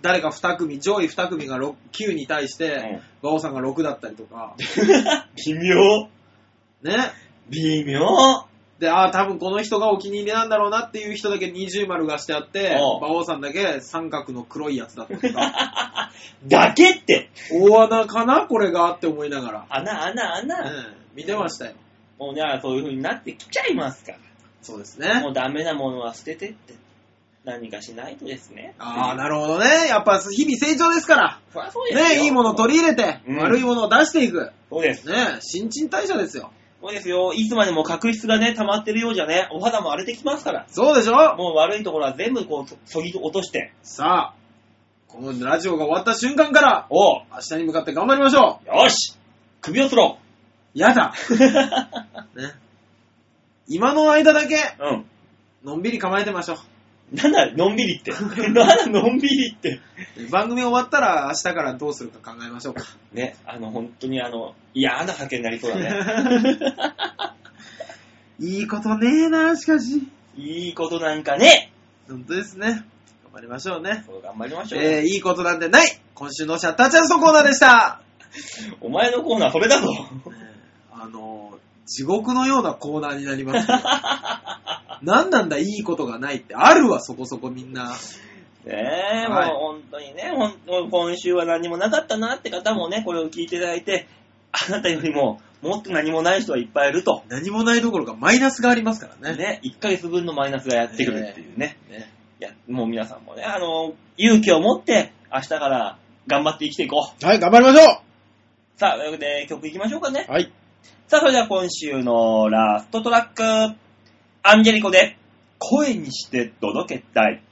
誰か2組、上位2組が6 9に対して、馬王さんが6だったりとか、微妙。ね。微妙。で、ああ、多分この人がお気に入りなんだろうなっていう人だけ二重丸がしてあって、おう馬王さんだけ三角の黒いやつだったりとか、だけって。大穴かなこれがって思いながら、穴、穴、穴。うん、見てましたよ。もうね、そういう風になってきちゃいますから。そうですねも。うダメなものは捨ててって。何かしないとですね。ああ、なるほどね。やっぱ日々成長ですから。そりゃそうですよ。ね、いいもの取り入れて、うん悪いものを出していく。そうです。ね、新陳代謝ですよ。そうですよ。いつまでも角質がね、溜まってるようじゃね、お肌も荒れてきますから。そうでしょ？もう悪いところは全部こう、そそぎ落として。さあ、このラジオが終わった瞬間から、おう、明日に向かって頑張りましょよし首をつろう。やだ。う。ね。今の間だけ、うん。のんびり構えてましょなんだ、のんびりって。なんだ、のんびりって。う。番組終わったら明日からどうするか考えましょうか。ね、あの、本当にあの、嫌な酒になりそうだね。いいことねえな、しかし。いいことなんかね。本当ですね。頑張りましょうね。そう、頑張りましょう。えー、いいことなんてない今週のシャッターチャンスのコーナーでした。お前のコーナーそれだぞ。あのー、地獄のようなコーナーになります、ね。何なんだ、いいことがないって。あるわ、そこそこみんな。ねえ、はいもう本当にね、ほんもう今週は何もなかったなって方もね、これを聞いていただいて、あなたよりももっと何もない人はいっぱいいると。何もないどころかマイナスがありますからね。ね、1ヶ月分のマイナスがやってくるっていうね。ねいや、もう皆さんもね、あの、勇気を持って明日から頑張って生きていこう。はい、頑張りましょさあ、というわけで曲いきましょうかねう。はい。さあ、それでは今週のラストトラック、アンジェリコで声にして届けたい。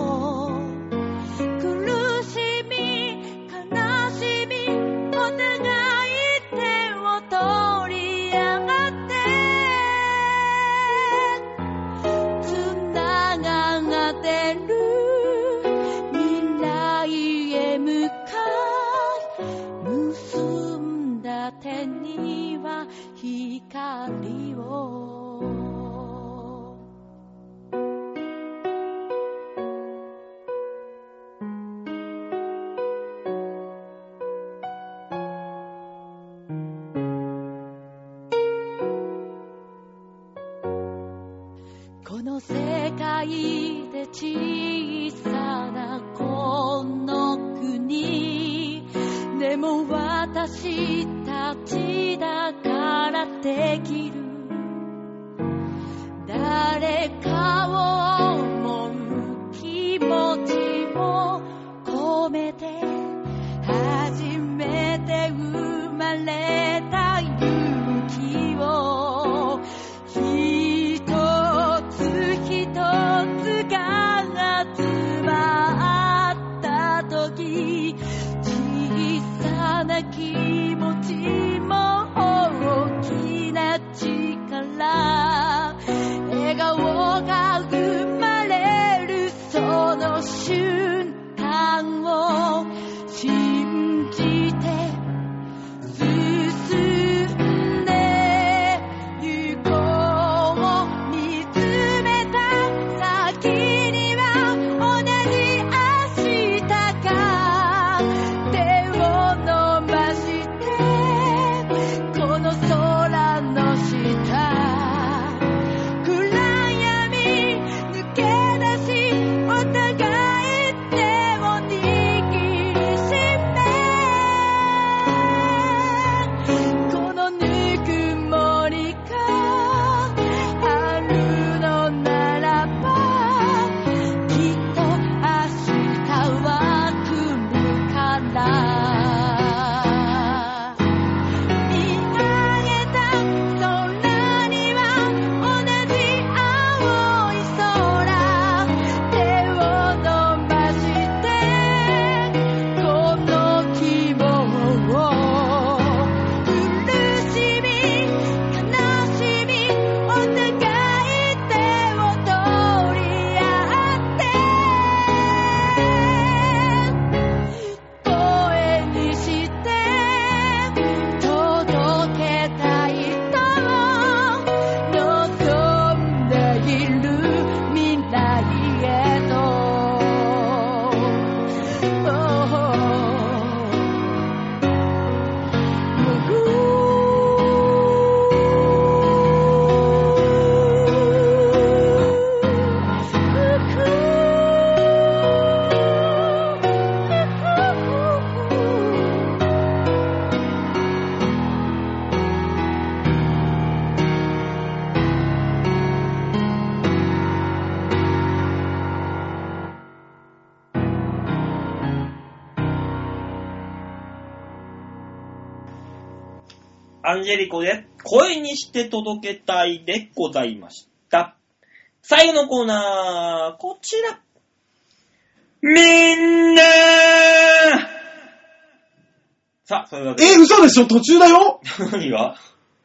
望ジェリコで声にして届けたいでございました。最後のコーナー、こちら。みんなさあ、そういうわけで。え、嘘でしょ？途中だよ？何が？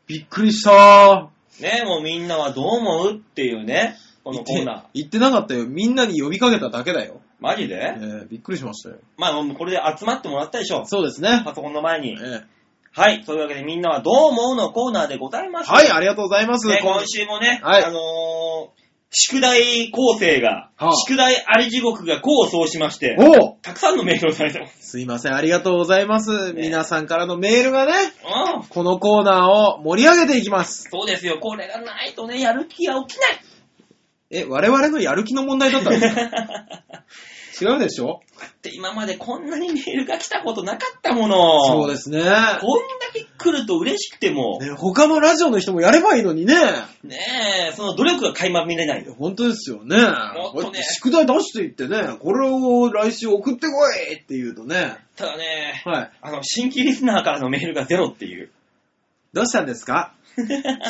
びっくりした。ねもうみんなはどう思うっていうね、このコーナー。言ってなかったよ。みんなに呼びかけただけだよ。マジで？えー、びっくりしましたよ。まあ、もうこれで集まってもらったでしょ。そうですね。パソコンの前に。えーはい。そういうわけでみんなはどう思うのコーナーでございます。はい、ありがとうございます。ね、今週もね、はいあのー宿題構成が、はあ宿題あり地獄が功を奏しまして、おうたくさんのメールをされてます。すいません、ありがとうございます。ね皆さんからのメールがね、うん。このコーナーを盛り上げていきます。そうですよ。これがないとね、やる気が起きない。え、我々のやる気の問題だったんですか？違うでしょ？って今までこんなにメールが来たことなかったもの。。そうですすね。こんだけ来ると嬉しくても、ね他のラジオの人もやればいいのにね。ねえ、その努力が垣間見れないよ。本当ですよね。もっとね宿題出していってね、これを来週送ってこいって言うとね。ただね、はい。あの、新規リスナーからのメールがゼロっていう。どうしたんですか？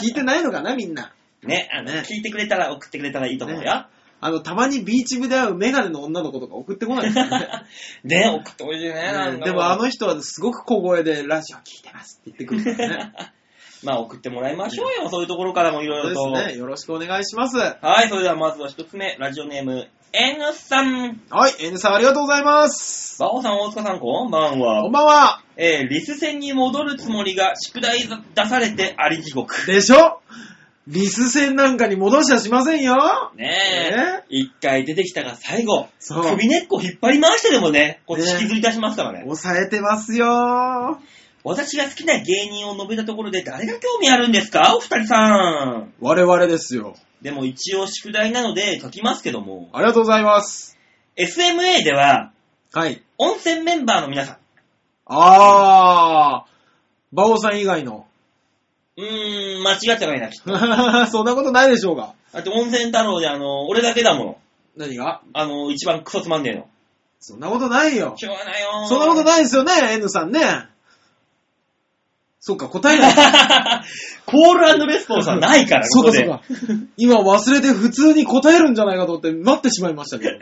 聞いてないのかな、みんな。ね、あの、ね聞いてくれたら送ってくれたらいいと思うよ。ねあの、たまにビーチ部で会うメガネの女の子とか送ってこないですかね。ね、送ってほしいね。なんでもあの人はすごく小声でラジオ聞いてますって言ってくるからね。まあ送ってもらいましょうよ。そういうところからもいろいろと。そうですね。よろしくお願いします。ははい、それではまずは一つ目、ラジオネーム、N さん。い、N さんありがとうございます。バオさん、大塚さん、こんばんこんは。ばんは。えー、リス戦に戻るつもりが宿題出されてあり地獄。でしょ？リス戦なんかに戻しはしませんよ。ねえ。一回出てきたが最後、そう首根っこ引っ張り回してでもね、こっ引きずり出しますからね。抑えてますよ。私が好きな芸人を述べたところで誰が興味あるんですか？お二人さん。我々ですよ。でも一応宿題なので書きますけども、ありがとうございます。SMA でははい。温泉メンバーの皆さん、あー、バオさん以外の。うーん、間違ってないな、きっと。そんなことないでしょうが。だって温泉太郎であの、俺だけだもの。何が？あの、一番クソつまんねえの。そんなことないよ。しょうがないよそんなことい。ないですよね、N さんね。そっか、答えない。コールレスポンスはないから、ここで。そうかそうか。今忘れて普通に答えるんじゃないかと思って待ってしまいましたけど。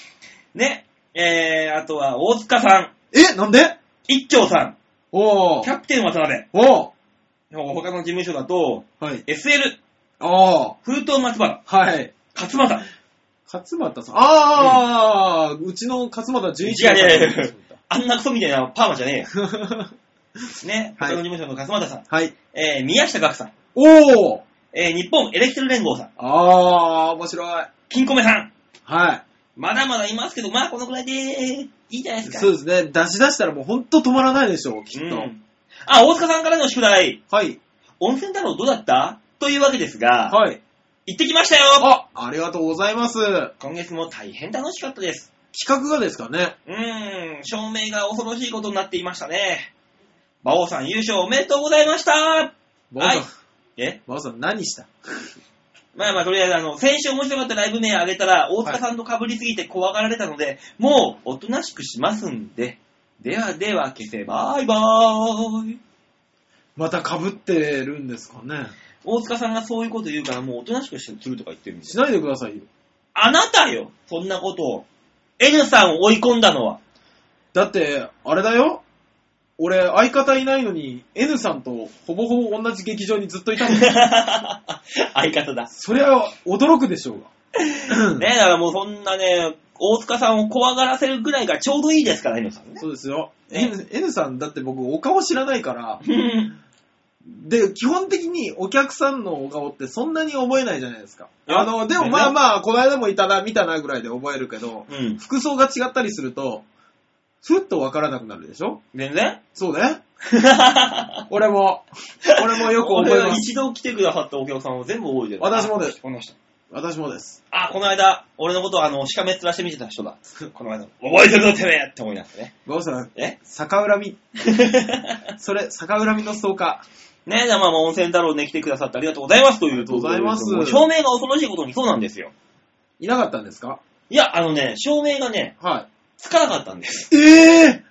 ね。えー、あとは大塚さん、え、なんで？一丁さん、おー。キャプテン渡辺。おー。他の事務所だと、はい。SL、おー。封筒松原、はい。勝俣。勝俣さん。あー、うちの勝俣純一郎さん。いやいやいやあんなクソみたいなパーマじゃねえよ。ね。はい他の事務所の勝俣さん。はい。えー、宮下岳さん。おー。えー、日本エレキテル連合さん。あー、面白い。金米さん。はい。まだまだいますけど、まあこのくらいでいいじゃないですか。そうですね。出し出したらもうほんと止まらないでしょう、きっと。うんあ、大塚さんからの宿題。はい。温泉太郎どうだった？というわけですが、はい。行ってきましたよあ、ありがとうございます。今月も大変楽しかったです。企画がですかね。うーん、照明が恐ろしいことになっていましたね。馬王さん優勝おめでとうございましたバオさん、はいえ？バオさん何した？まあまあ、とりあえず、あの、先週面白かったライブ名あげたら、大塚さんと被りすぎて怖がられたので、もう、おとなしくしますんで、ではでは、消せ、バイバーイ。また被ってるんですかね。大塚さんがそういうこと言うから、もうおとなしくするとか言ってるんですしないでくださいよ。あなたよそんなことを。N さんを追い込んだのは。だって、あれだよ。俺、相方いないのに、N さんとほぼほぼ同じ劇場にずっといたの。相方だ。そりゃ、驚くでしょうが。ねだからもうそんなね、大塚さんを怖がらせるぐらいがちょうどいいですから、N さんね。そうですよ。ね N, N さん、だって僕、お顔知らないから、で、基本的にお客さんのお顔ってそんなに覚えないじゃないですか。あの、でもまあまあ、この間もいたな、見たなぐらいで覚えるけど、うん。服装が違ったりすると、ふっとわからなくなるでしょ？全然？そうね。俺も、俺もよく覚え俺はます。一度来てくださったお客さんを全部覚えてる。私もですあこの人。私もです。あ、この間、俺のことをあの、しかめっ面して見てた人だ。この間。覚えてるぞ、てめえって思いながらね。バオさん、え？逆恨み？それ、逆恨みのストーカねえ、じゃあまあまあ温泉太郎ね、来てくださってありがとうございますというありがとうございますもう照明が恐ろしいことにそうなんですよ。ー。いなかったんですか？いや、あのね、照明がね、はつかなかったんです。い。ええ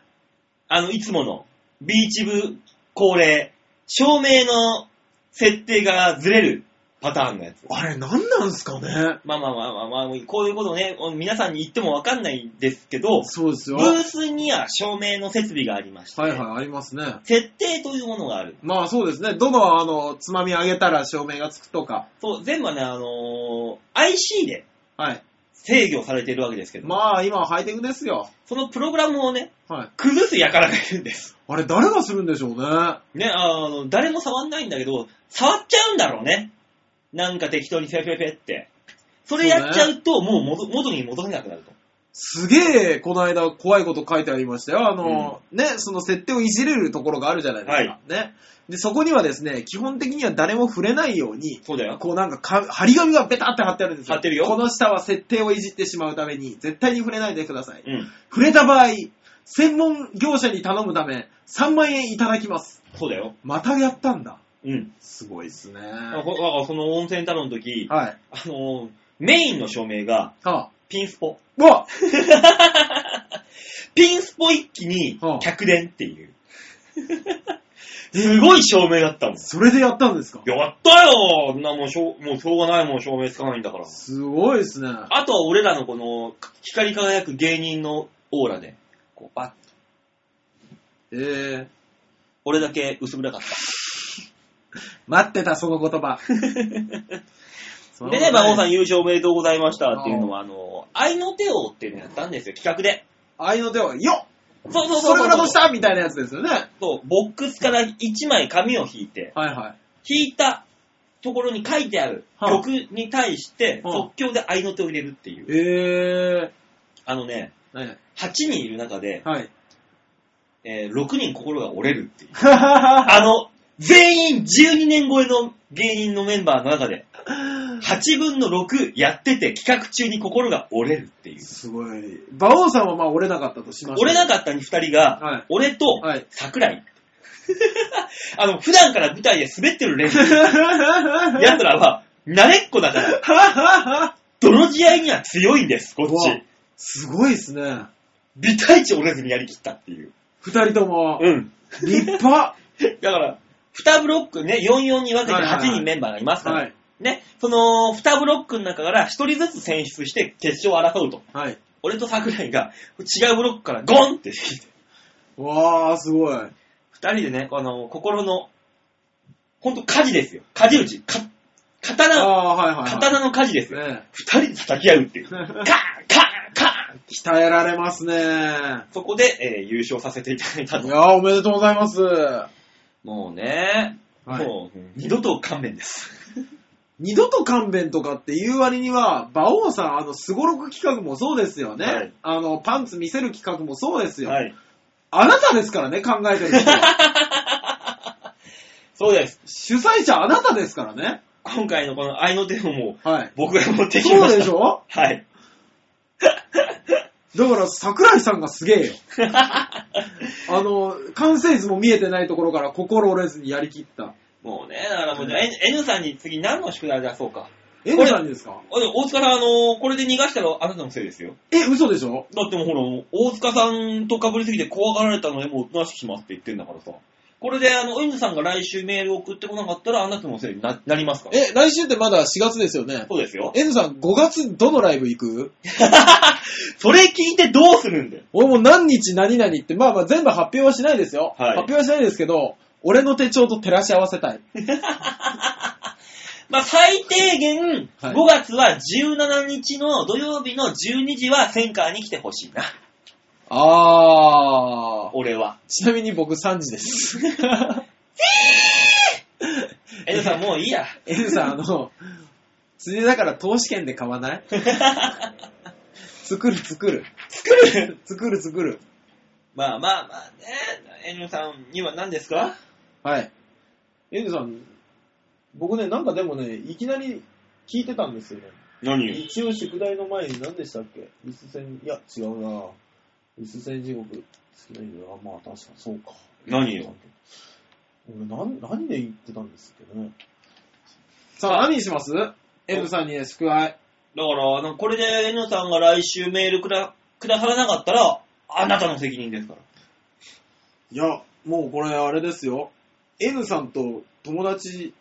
あの、いつもの、ビーチ部恒例、照明の設定がずれるパターンのやつ。あれ、なんなんすかね？まあまあまあまあまあ、こういうことね、皆さんに言ってもわかんないんですけど、そうですよ。ブースには照明の設備がありまして、はいはい、ありますね。設定というものがある。まあそうですね。どの、あの、つまみ上げたら照明がつくとか。そう、全部はね、あのー IC ではい。制御されているわけですけど、まあ今はハイテクですよ。そのプログラムをね、はい。崩す輩がいるんです。あれ、誰がするんでしょうね。ね、あの、誰も触んないんだけど、触っちゃうんだろうね。なんか適当にフェフェフェって。それやっちゃうと、もう元元に戻せなくなると。すげえ、この間怖いこと書いてありましたよ。あの、ね、その設定をいじれるところがあるじゃないですか。はいね。で、そこにはですね、基本的には誰も触れないように、そうだよ。こうなんかか、張り紙がベタって貼ってあるんですよ。貼ってるよこの下は設定をいじってしまうために、絶対に触れないでください。うん。触れた場合、専門業者に頼むため、3万円いただきます。そうだよ。またやったんだ。うん。すごいっすね。だからその温泉太郎の時、はい。あのーメインの照明がはあ、ピンスポ。うわ ピンスポ一気にはあ客電っていう。すごい照明だったもん。それでやったんですか？やったよんなもうしょう、もうしょうがないもん照明つかないんだから。すごいっすね。あとは俺らのこの光り輝く芸人のオーラで、こうパッ、えー、俺だけ薄暗かっ 待ってた、その言葉。た。でね、馬王さん。ん優勝おめでとうございましたっていうのは、あの、愛の手をっていうのやったんですよ、企画で。愛の手を、よっそうそうそそうそうれからどうしたみたいなやつですよね。そう、ボックスから1枚紙を引いて、はいはい。引いたところに書いてあるはあ曲に対して、はあ即興で愛の手を入れるっていう。えあのね、ー、ね8人いる中で、はい。えー6人心が折れるっていう。は あの、全員12年超えの芸人のメンバーの中で、8分の6やってて企画中に心が折れるっていう。すごい。馬王さんはまあ折れなかったとしましょう。折れなかった2人が、はい俺とはい。桜井。あの、普段から舞台で滑ってる連中、奴らは慣れっこだから、泥試合には強いんです、こっうわち。すごいっすね。美体値折れずにやりきったっていう。二人とも。うん。立派。だから、2ブロックね、44に分けて8はいはいはい人メンバーがいますから、はい。ね、その2ブロックの中から1人ずつ選出して決勝を争うと。はい。俺と桜井が違うブロックからゴンって引いて、わー、すごい。2人でね、あの、心の、ほんと火事ですよ。火事打ち。かあ刀、ー、はいはい、はい。刀の火事ですよ。ね2人で叩き合うっていう。カーンカーンカーン鍛えられますね。そこで、えー優勝させていただいたと。いやー、おめでとうございます。もうね、はいもう二度と勘弁です。二度と勘弁とかっていう割には、馬王さん、あの、スゴロク企画もそうですよね。はいあの、パンツ見せる企画もそうですよ。はい。あなたですからね、考えてる人は。そうです。主催者あなたですからね。今回のこの愛の手をもうはい。僕が持ってきました。そうでしょ？はい。だから、桜井さんがすげえよ。あの、完成図も見えてないところから心折れずにやりきった。もうね、だからもうじゃあ N, N さんに次何の宿題出そうか。N さんにですか？あでも大塚さん、あのこれで逃がしたらあなたのせいですよ。え、嘘でしょ？だってもうほら、大塚さんと被りすぎて怖がられたのでもうおとなしくしますって言ってんだからさ。これであの、N さんが来週メール送ってこなかったらあなたのせいにななりますから。え、来週ってまだ4月ですよね。そうですよ。N さん、5月どのライブ行く？それ聞いてどうするんだよ。俺もう何日何々って、まあまあ全部発表はしないですよ。はい発表はしないですけど、俺の手帳と照らし合わせたい。まあ、最低限、はい5月は17日の土曜日の12時はセンカーに来てほしいな。あー。俺は。ちなみに僕3時です。N さんもういいや。N さん、あの、ついでだから投資券で買わない？作 る作る。作る？作る作る。まあまあまあね、N さんには何ですか？はい。N さん、僕ね、なんかでもね、いきなり聞いてたんですよね。何？一応宿題の前に何でしたっけ？リス戦、いや、違うなリス戦地獄好きな人は、まあ確かそうか。何よ？俺、何、何で言ってたんですっけどね。さあ、何にします ?N さんにね、宿題。だから、あの、これで N さんが来週メールくだくださらなかったら、あなたの責任ですから。いや、もうこれあれですよ。N さんと友達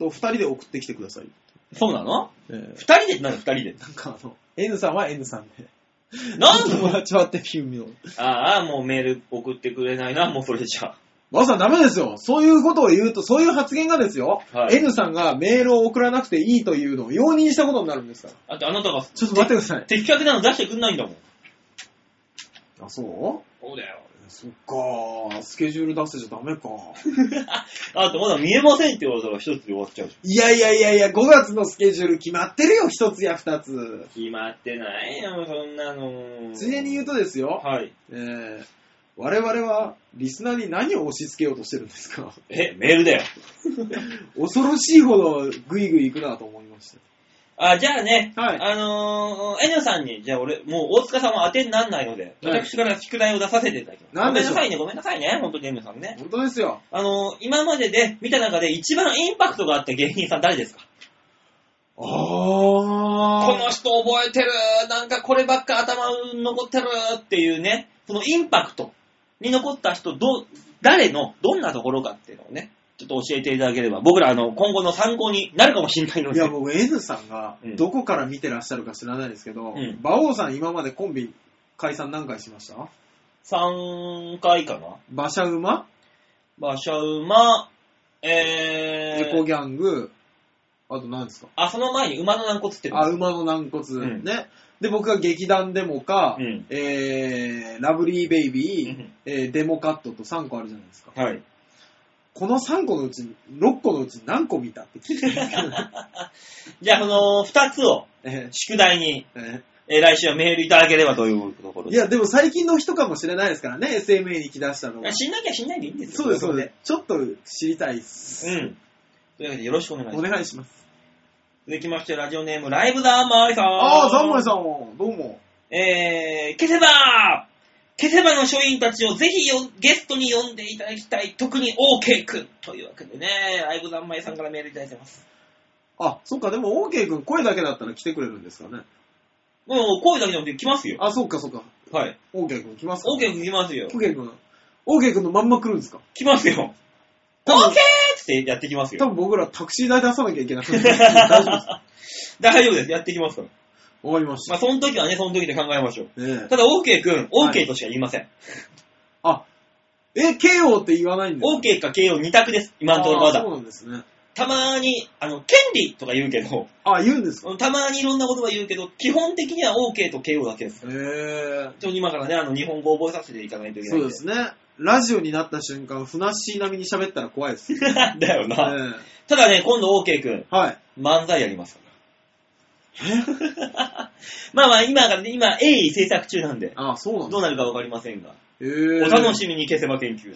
と二人で送ってきてください。そうなの？え二人でって何？二人で。なんかあの、N さんは N さんで。なんで友達はっていうの。ああ、もうメール送ってくれないな、もうそれじゃバオさんダメですよ。そういうことを言うと、そういう発言がですよ、はい N さんがメールを送らなくていいというのを容認したことになるんですから。あ。だってあなたが、ちょっと待ってください。的確なの出してくんないんだもん。あ、そう？そうだよ。そっかスケジュール出せちゃダメか。あとまだ見えませんって言われたら一つで終わっちゃうじいやいやいやいや、5月のスケジュール決まってるよ、一つや二つ。ゃん。決まってないよ、そんなの。ついでに言うとですよ、はい。えー、我々はリスナーに何を押し付けようとしてるんですか？え、メールだよ。恐ろしいほどグイグイ行くなと思いました。あ、じゃあね、はいあのー、エニョさんに、じゃあ俺、もう大塚さんは当てになんないので、はい私から宿題を出させていただきます。なんでしょうごめんなさいね、ごめんなさいね、本当にエニョさんね。本当ですよ。あのー、今までで見た中で一番インパクトがあった芸人さん誰ですか？あこー。の人覚えてるなんかこればっか頭に残ってるっていうね、そのインパクトに残った人、ど、誰の、どんなところかっていうのをね、ちょっと教えていただければ、僕らあの、今後の参考になるかもしれないので。いや、僕 N さんがうん。どこから見てらっしゃるか知らないですけど、うん。馬王さん今までコンビ解散何回しました？3回かな。馬車馬？馬車馬、えー、エコギャング、あと何ですか？あ、その前に馬の軟骨ってあ、馬の軟骨、うん。ね。で、僕が劇団デモか、うん。えー、ラブリーベイビー、うん。えーデモカットと3個あるじゃないですか。はい。この3個のうち、6個のうち何個見たって聞いてるんですけど、じゃあ、その2つをえ宿題に、ーええー来週はメールいただければというところいや、でも最近の人かもしれないですからね、SMA に来だしたのが。死んなきゃ死んないでいいんですよ。そうです、そうこです。ちょっと知りたいです。うん。というわけでよろしくお願いしおます。願いします。続きまして、ラジオネーム、ライブザーマイさん。ああ、ザンマイさん、どうも。えー、ケセバーケセバの書員たちをぜひよゲストに呼んでいただきたい。特に OK くん。というわけでね、ライブザーマイさんからメールいただいてます。あ、そっか、でも OK 君声だけだったら来てくれるんですかね。もう声だけじゃなくて来ますよ。あ、そっかそっか。はい。OK 君来ますか OK くん来ますよ。OK 君。OK 君のまんま来るんですか？来ますよ。OK! ってやってきますよ。多分僕らタクシー代出さなきゃいけない。大丈夫ですか大丈夫です。やってきますから。わかりました。まあ、その時はね、その時で考えましょう。ねえただ、OK くん、はい OK としか言いません。あ、え、KO って言わないんですか？OK か KO 二択です。今のところまだあーそう。なんですね。たまに、あの、権利とか言うけど、あ、言うんですか？たまにいろんな言葉言うけど、基本的には OK と KO だけです。へえ。ちょっと今からね、あの、日本語を覚えさせていかないといけない。そうですね。ラジオになった瞬間、ふなっしー並みに喋ったら怖いです。ね だよな。えただね、今度 OK くん、はい。漫才やります。まあまあ、今からね、今、鋭意制作中なんで、あ、そうなんだ。どうなるかわかりませんが、へえ。お楽しみに消せば研究。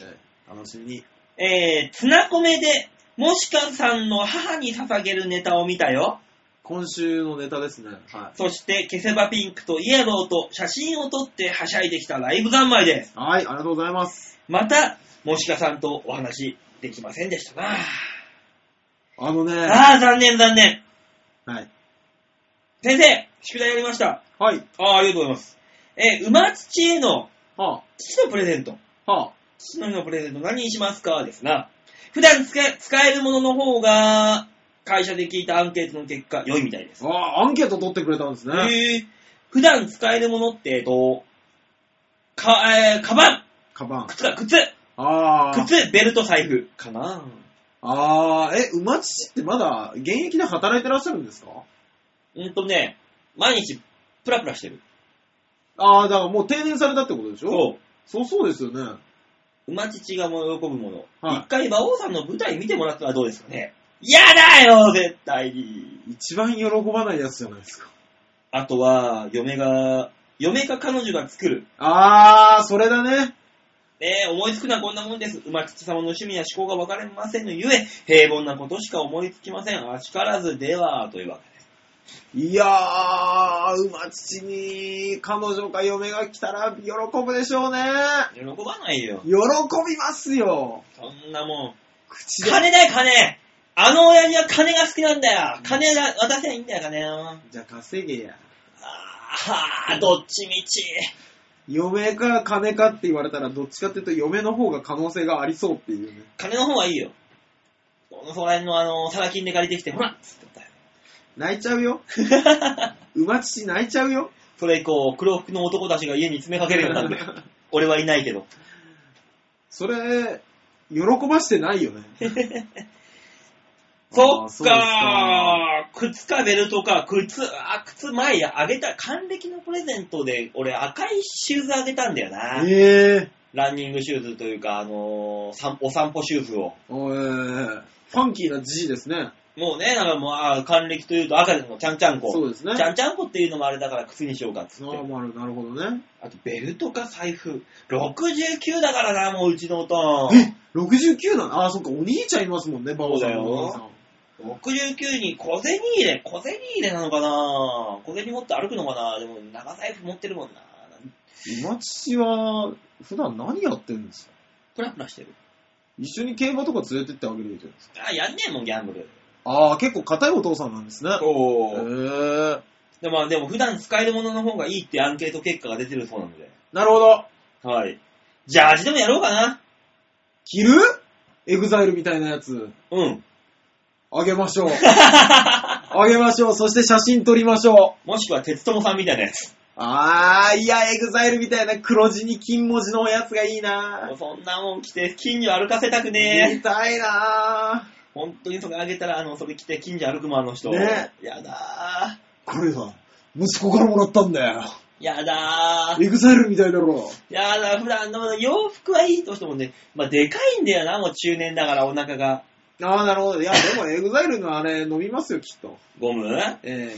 楽しみに。えー、ツナコメで、もしかさんの母に捧げるネタを見たよ。今週のネタですね。はそして、ケセバピンクとイエローと写真を撮ってはしゃいできたライブ三昧です。い。はい、ありがとうございます。また、もしかさんとお話できませんでしたな。あのね、ああ、残念残念。はい。先生、宿題やりました。はい。ああ、ありがとうございます。えー馬土へのは父のプレゼント。あ、は父の日のプレゼント何にしますかですな。普段使え使えるものの方が、会社で聞いたアンケートの結果、良いみたいです。あ。ああ、アンケート取ってくれたんですね。へー普段使えるものって、えっと、か、えー、カバン、カバン。靴か、靴、ああ。靴、ベルト、財布、かな。ああ、え、馬父ってまだ現役で働いてらっしゃるんですか？うんとね、毎日、プラプラしてる。ああ、だからもう定年されたってことでしょ？そう。そうそうですよね。馬父がもう喜ぶもの。はい一回馬王さんの舞台見てもらったらどうですかね。やだよ、絶対に。一番喜ばないやつじゃないですか。あとは、嫁が、嫁か彼女が作る。ああ、それだね。ねえ、思いつくのはこんなもんです。馬父様の趣味や思考が分かれませんのゆえ、平凡なことしか思いつきません。あしからずでは、というわけ。いやー、馬父に彼女か嫁が来たら喜ぶでしょうね。喜ばないよ。喜びますよ。そんなもん。口で。金だよ、金あの親父は金が好きなんだよ。金が渡せばいいんだよ、金を。じゃあ稼げや。ああ、どっちみち。嫁か金かって言われたらどっちかっていうと嫁の方が可能性がありそうっていうね。金の方がいいよ。その辺のあの、サラ金で借りてきて、ほらっつってたよ泣いちゃうよ。馬父泣いちゃうよ。それ以降、黒服の男たちが家に詰めかけるようになって、俺はいないけど。それ、喜ばしてないよね。そっあーそうですかー靴かベルトか、靴、あ、靴前あげた、還暦のプレゼントで、俺赤いシューズあげたんだよな。ええランニングシューズというか、あのー散お散歩シューズを。おいファンキーなじじですね。もうね、だからもう、あー還暦というと赤でのちゃんちゃんこ。そうですね。ちゃんちゃんこっていうのもあれだから靴にしようかっつって。ああ、まあ、なるほどね。あとベルトか財布。69だからな、もううちのおとん。え ?69 なの？ああ、そっか、お兄ちゃんいますもんね、バオさんのお母さん。69に小銭入れ、小銭入れなのかな？小銭持って歩くのかな？でも長財布持ってるもんな。今父は、普段何やってるんですか？プラプラしてる。一緒に競馬とか連れてってあげるじゃないですか？あ、やんねえもん、ギャンブル。ああ、結構硬いお父さんなんですね。へおえ。でも、でも普段使えるものの方がいいってアンケート結果が出てるそうなので。なるほど。はい。ジャージでもやろうかな。着る？ EXILE みたいなやつ。うん。あげましょう。あげましょう。そして写真撮りましょう。もしくは鉄友さんみたいなやつ。あー、いや、 EXILE みたいな黒地に金文字のおやつがいいなそんなもん着て、近所歩かせたくねえ。見たいな本当にそれあげたら、あの、それ着て近所歩くもんあの人。ねやだこれが、息子からもらったんだよ。ー。やだー。エグザイルみたいだろ。やだ、普段の洋服はいいとしてもね、まあ、でかいんだよな、もう中年だからお腹が。あー、なるほど。いや、でもエグザイルのあれ飲みますよ、きっと。ゴム？え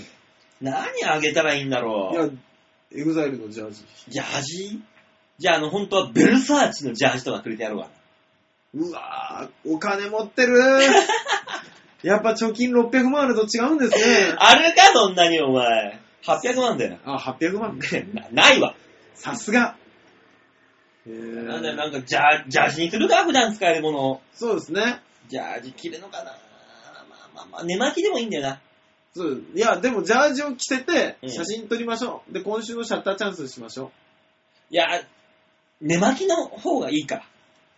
何あげたらいいんだえろ。いうや、エグザイルのジャージ。ジャージ？じゃあ、あの、本当はベルサーチのジャージとかくれてやろうかな。うわー、お金持ってる。やっぱ貯金600万あると違うんですね。あるか、そんなにお前。800万だよ。あ、800万ね。なないわ。さすが。えなんだよ、ー、なんかジャー、ジャージにするか、普段使えるもの。そうですね。ジャージ着るのかな？まあまあまあ、寝巻きでもいいんだよな。そういや、でもジャージを着せてうん写真撮りましょう。で、今週のシャッターチャンスしましょいや、寝巻きの方がいいから。う。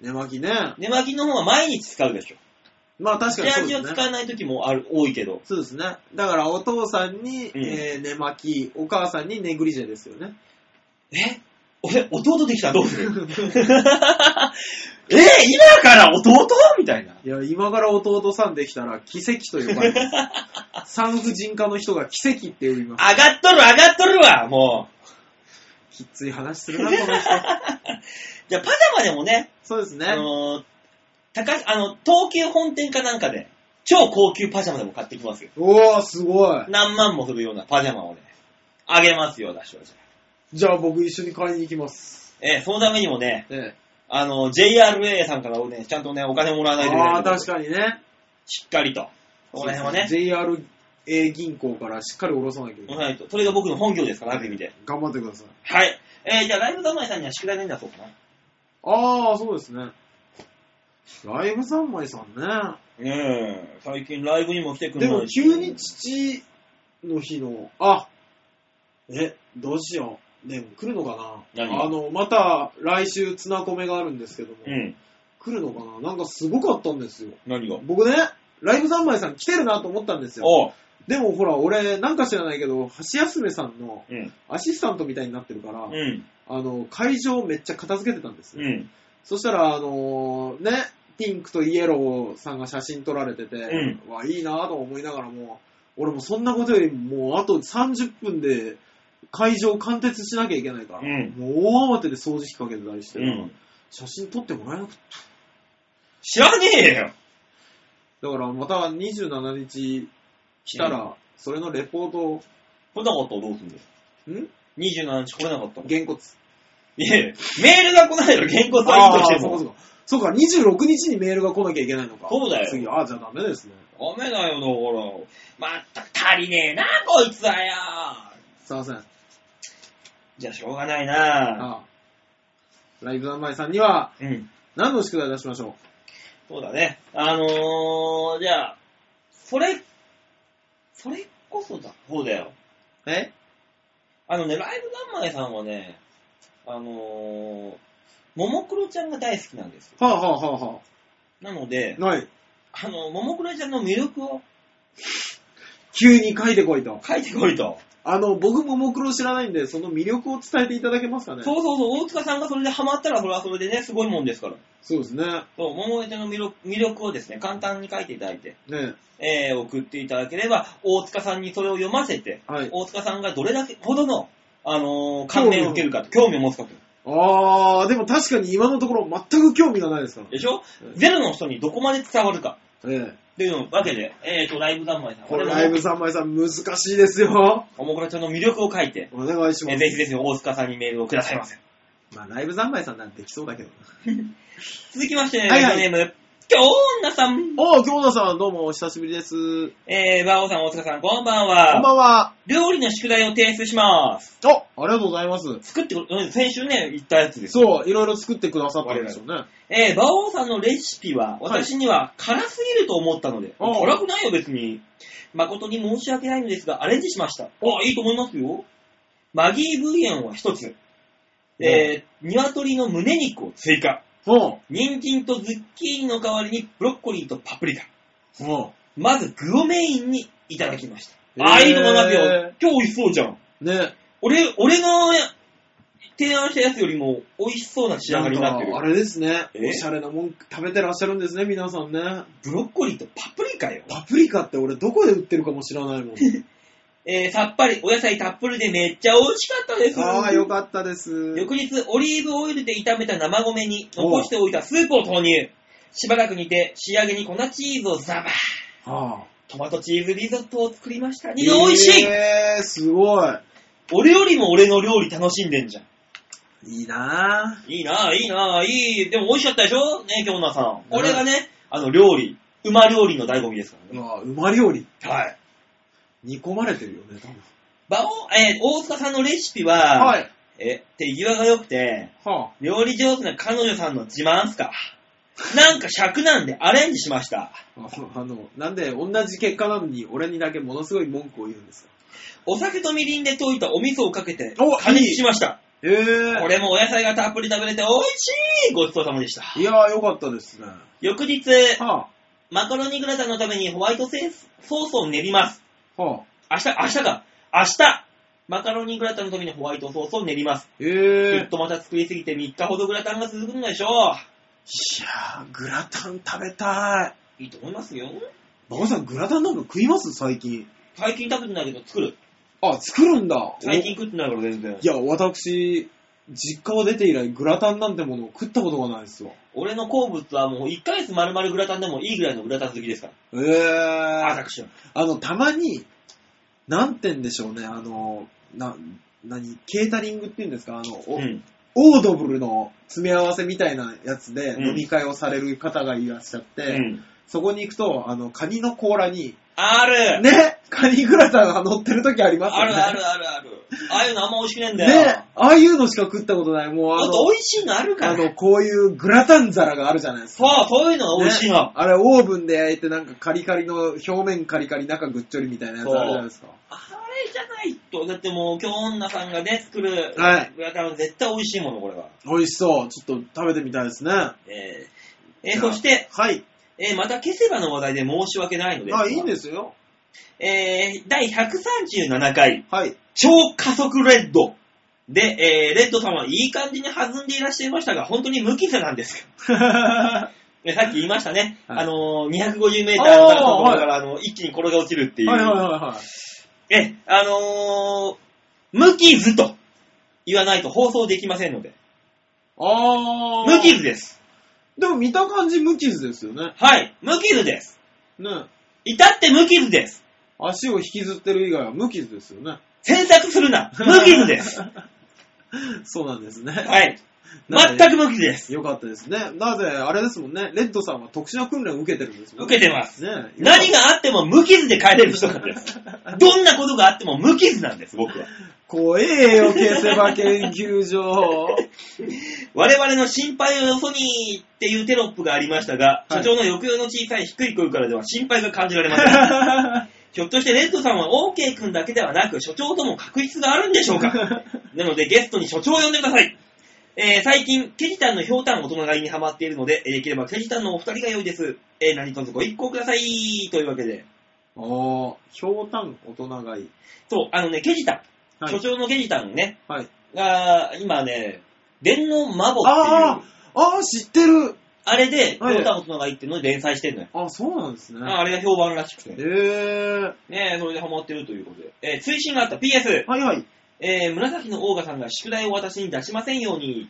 寝巻きね。寝巻きの方が毎日使うでしょ。まあ確かにそうですね。使わない時もある、多いけど。そうですね。だからお父さんに、うんえー寝巻き、お母さんにネグリジェですよね。え？俺、弟できたらどうする？え今から弟？みたいな。いや、今から弟さんできたら奇跡と呼ばれます。産婦人科の人が奇跡って呼びます。上がっとる上がっとるわ、もう。きっつい話するな、この人。じゃあ、パジャマでもね、そうですね。あのー高あの、東急本店かなんかで、超高級パジャマでも買ってきますよ。おー、すごい。何万もするようなパジャマをね、あげますよ、ダッシュはじゃあじゃあ僕一緒に買いに行きます。えーそのためにもね、ね、あの、JRA さんからね、ちゃんとね、お金もらわないといけない。ああ、確かにね。しっかりと。この辺はね、JRA 銀行からしっかり下ろさなきゃいけない。押さないと。それが僕の本業ですから、ある意味で。頑張ってください。はい。えー、じゃあ、ライブ三昧さんには宿題のんだそうかな。ああ、そうですね。ライブ三昧さんね。ねえ、最近ライブにも来てくでれないし。も急に父の日の、あ、え、どうしよう。ね、来るのかな何？あの、また来週ツナコメがあるんですけども、うん。来るのかななんかすごかったんですよ。何が？僕ね、ライブ三昧さん来てるなと思ったんですよ。おう。でもほら、俺、なんか知らないけど、橋休めさんのうん。アシスタントみたいになってるから、うん。あの、会場めっちゃ片付けてたんですよ。うん。そしたら、あのね、ピンクとイエローさんが写真撮られてて、うわ、いいなぁと思いながらも、俺もそんなことよりもうあと30分で会場完結しなきゃいけないから、うんもう大慌てで掃除機かけてたりして、うん。写真撮ってもらえなくて。知らねえよ。だからまた27日来たら、それのレポートを、来なかったらどうすんだよ。ん？27日来れなかったの？げんこつ。いやいやメールが来ないの？原稿はいいとしても。そうかそうか。そうか、26日にメールが来なきゃいけないのか。そうだよ次、ああ、じゃあダメですね。ダメだよ、だから。まったく足りねえな、こいつはよ。すいません。あじゃあしょうがないな。あライブ三昧さんには、うん。何の宿題出しましょそうだね。あのー、じゃあ、それ、それこそだ、そうだよ。うえ？あのね、ライブ三昧さんはね、あのー、ももクロちゃんが大好きなんですよ。はあはあはあはなのであ。、ない。あの、ももクロちゃんの魅力を急に書いてこいと。書いてこいと。あの、僕ももクロ知らないんで、その魅力を伝えていただけますかね？そうそうそう、大塚さんがそれでハマったら、それはそれでね、すごいもんですから。そうですね。そう、桃江ちゃんの魅力魅力をですね、簡単に書いていただいて、ねえー、送っていただければ、大塚さんにそれを読ませて、はい。大塚さんがどれだけほどの、あのー感銘を受けるかと、興味を持つかと。あー、でも確かに今のところ全く興味がないですから。でしょ？うんゼロの人にどこまで伝わるか。ええ。というわけで、えーと、ライブ三昧さん、これライブ三昧さん難しいですよ。おもくらちゃんの魅力を書いて、お願いします。えーぜひぜひ大塚さんにメールをくださいませ。まあ、ライブ三昧さんなんてできそうだけど。続きまして、はいはいラジオネーム、京女さん。おー、京奈さん、どうもお久しぶりです。えー、バオさん、大塚さん、こんばんこんは。ばんは。料理の宿題を提出します。おありがとうございます。作って先週ね、言ったやつです。そう、いろいろ作ってくださったんですよね。えー、馬王さんのレシピは、私には辛すぎると思ったので、おう辛くないよ別に。誠に申し訳ないのですが、アレンジしました。あ、いいと思いますよ。マギーブイヨンは一つ。えー、鶏の胸肉を追加。ほ人参とズッキーニの代わりにブロッコリーとパプリカ。う。ほまず具をメインにいただきました。へーあ、いいと思いますよ。今日美味しそうじゃん。う。ね。俺、俺の提案したやつよりも美味しそうな仕上がりになってるんか。あれですね。え？おしゃれなもん食べてらっしゃるんですね、皆さんね。ブロッコリーとパプリカよ。パプリカって俺どこで売ってるかも知らないもん。えー、さっぱりお野菜たっぷりでめっちゃ美味しかったです。ああ、よかったです。翌日、オリーブオイルで炒めた生米に残しておいたスープを投入。しばらく煮て、仕上げに粉チーズをザバー。はあ、トマトチーズリゾットを作りました。二度美味しい、えー、すごい。俺よりも俺の料理楽しんでんじゃん。いいなぁ。いいなぁ、いいなぁ、いい。でも美味しかったでしょ？ね、京奈さん。これがね、あの料理、馬料理の醍醐味ですからね。うわ馬料理。はい。煮込まれてるよね、多分。馬王、えー大塚さんのレシピは、はい。え、手際が良くて、は料理上手な彼女さんの自慢っすか？なんか尺なんでアレンジしました。あ、あの、なんで同じ結果なのに俺にだけものすごい文句を言うんですか？お酒とみりんで溶いたお味噌をかけてお加熱しました。えー。これもお野菜がたっぷり食べれて美味しいごちそうさまでした。いやー、よかったですね。翌日、はマカロニグラタンのためにホワイトセースソースを練ります。あ、はあ。明日、明日か。明日マカロニグラタンのためにホワイトソースを練ります。えきーっ。とまた作りすぎて3日ほどグラタンが続くんでしょいやー、グラタン食べたい。う。いいと思いますよ。バカさん、グラタンなんか食います？最近。最近食べてないけど作る。あ、作るんだ。最近食ってないから全然い。や、私、実家を出て以来、グラタンなんてものを食ったことがないですよ。俺の好物はもう1ヶ月丸々グラタンでもいいぐらいのグラタン好きですから。えー。私は。あの、たまに、なんて言うんでしょうね、あの、な、何、ケータリングって言うんですか？あの、おうん。オードブルの詰め合わせみたいなやつでうん飲み会をされる方がいらっしゃって、うん。そこに行くと、あの、カニの甲羅に、ある、ね、カニグラタンが乗ってる時ありますよね。あるあるあるある。ああいうのあんま美味しくねえんだよ。ね、ああいうのしか食ったことない。もうもっあの、と美味しいのあるから。あの、こういうグラタン皿があるじゃないですか。そう、そういうのが美味しいの。ねあれ、オーブンで焼いて、なんかカリカリの、表面カリカリ、中ぐっちょりみたいなやつあるじゃないですか。あれじゃないと。だってもう、京女さんがね、作るはいグラタンは絶対美味しいもの、これは。美味しそう。ちょっと食べてみたいですね。えーえーそして、はい。えーまた消せばの話題で申し訳ないのですがあ、いいんですよ。えー第137回、はい。超加速レッド。で、えーレッドさんはいい感じに弾んでいらっしゃいましたが、本当に無傷なんですかは ねさっき言いましたね。はいあのー、250メーターのところから、あの、一気に転げ落ちるってい。いうはいはいはい。え、あのー、無傷と言わないと放送できませんので。あー。無傷です。でも見た感じ無傷ですよね。はい、無傷です。ね。至って無傷です。足を引きずってる以外は無傷ですよね。詮索するな。無傷です。そうなんですね。はい。全く無傷です。よかったですね。なぜ、あれですもんね。レッドさんは特殊な訓練を受けてるんですもん受けてます。ね。何があっても無傷で帰れる人なんです。どんなことがあっても無傷なんです、僕は。怖えよ、消せば研究所。我々の心配をよそにっていうテロップがありましたが、はい所長の抑揚の小さい低い声からでは心配が感じられません。ひょっとしてレッドさんは OK 君だけではなく、所長とも確執があるんでしょうか なのでゲストに所長を呼んでください。えー最近、ケジタンのひょうたん大人買いにハマっているので、えーできればケジタンのお二人が良いです。えー何卒ご一行ください。というわけで。あー、ひょうたん大人買い。そう、あのね、ケジタン、はい所。長のケジタンね、はい。が、今ね、電脳マボっていう、あー、あー、知ってる。あれで、ひはいょうたん大人買いっていうので連載してんのよ。あ、そうなんですね。ああれが評判らしくて。えー。ねそれでハマってるということで。えー追伸があった PS。はいはい。えー、紫のオーガさんが宿題を私に出しませんように。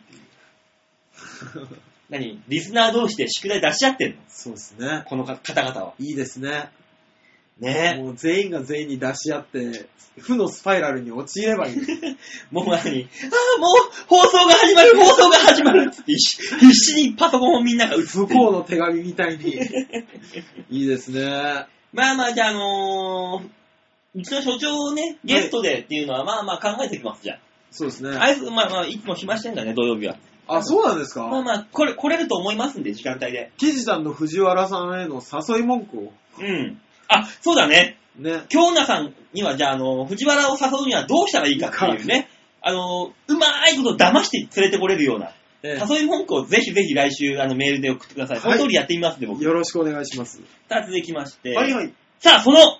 何？リスナー同士で宿題出し合ってんの？そうですね。このか方々は。いいですね。ねもう全員が全員に出し合って、負のスパイラルに陥ればいい。もう何？ああ、もう放送が始まる、放送が始まるって必死にパソコンをみんなが打つ不幸の手紙みたいに。いいですね。まあまあ、じゃあ、あのー、うちの所長をね、ゲストでっていうのは、まあまあ考えてきます、じゃそうですねあ。。あいつ、まあまあ、いつも暇してんだね、土曜日は。あ、そうなんですか？まあまあ、これ、来れると思いますんで、時間帯で。キジタンの藤原さんへの誘い文句を。うん。あ、そうだね。ね。京奈さんには、じゃあ、あの、藤原を誘うにはどうしたらいいかっていうね、あの、うまいこと騙して連れてこれるような、え誘い文句をぜひぜひ来週、あの、メールで送ってください。その通りやってみますんで、え僕。よろしくお願いします。さあ、続きまして。はいはい。さあ、その、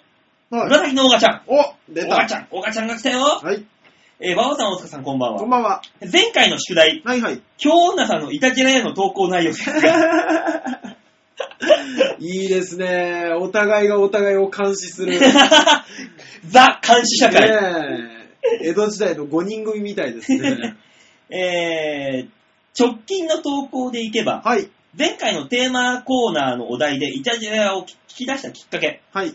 はい。紫のオガちゃん。お出た。オガちゃん、オガちゃんが来たよ。はい。えー、バオさん、大塚さん、こんばんは。こんばんは。前回の宿題、はいはい。京女さんのイタジラへの投稿内容ですが、いいですね。お互いがお互いを監視する。ね ザ監視社会。え。江戸時代の5人組みたいですね。えー、直近の投稿でいけば、はい。前回のテーマコーナーのお題でイタジラを聞き出したきっかけ。はい。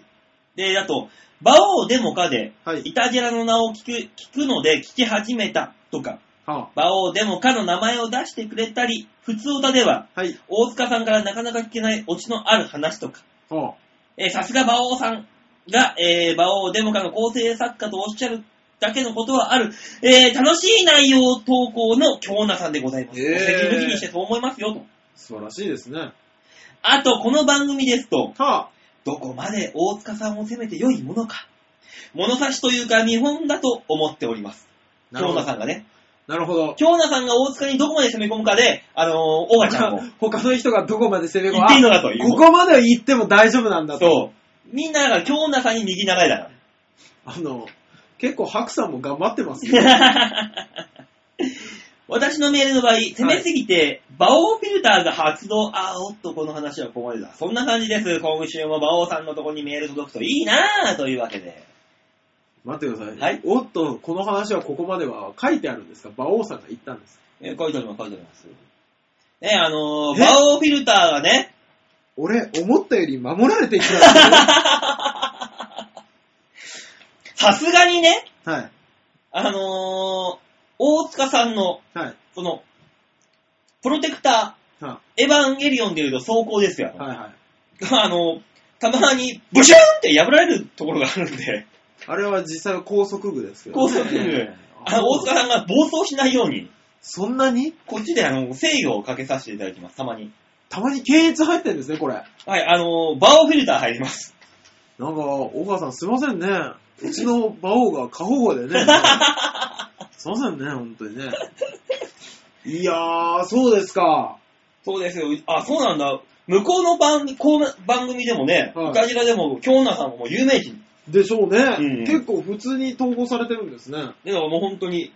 で、あと、バオーデモカで、はい。イタジラの名を聞く、聞くので聞き始めたとか、はバオーデモカの名前を出してくれたり、普通歌では、あ、はい。大塚さんからなかなか聞けないオチのある話とか、はえーさすが馬王さんが、えー、馬王デモカの構成作家とおっしゃるだけのことはある、えー、楽しい内容投稿の京奈さんでございます。へーきにしてそう思いますよと。素晴らしいですね。あと、この番組ですと、はどこまで大塚さんを責めて良いものか、物差しというか見本だと思っております。あ、京なるほど。奈さんがね。なるほど。京奈さんが大塚にどこまで攻め込むかで、あのー、オガちゃんを他の人がどこまで攻め込言っていいのかという。ここまで行っても大丈夫なんだと。そう。みんなが京奈さんに右長いだから。あの、結構白さんも頑張ってますよ。私のメールの場合、攻めすぎて、バオフィルターが発動。あーおっと、この話はここまでだ。そんな感じです。今週もバオさんのとこにメール届くといいなぁ、というわけで。待ってください。はいおっと、この話はここまでは書いてあるんですか？馬王さんが言ったんです。えー書いてあります、書いてあります。ね、あのー、え？バオフィルターがね、俺、思ったより守られていくな。さすがにね、はい。あのー、大塚さんの、はい。その、プロテクタはー、エヴァンゲリオンでいうと走行ですよ。い。はいはい。あの、たまに、ブシューンって破られるところがあるんで、あれは実際は高速具ですけど、高速具あの、大塚さんが暴走しないように、そんなに？こっちであの、制御をかけさせていただきます、たまに。たまに検閲入ってるんですね、これ。はい、あの、バオフィルター入ります。なんか、大川さんすいませんね。うちの馬王が過保護でね。すいませんね、本当にね。いやー、そうですか。そうですよ。あ、そうなんだ。向こうの番こう番組でもね、はいイカジラでも、京奈さんももう有名人。でしょうね、うん結構普通に投稿されてるんですね。でももう本当に、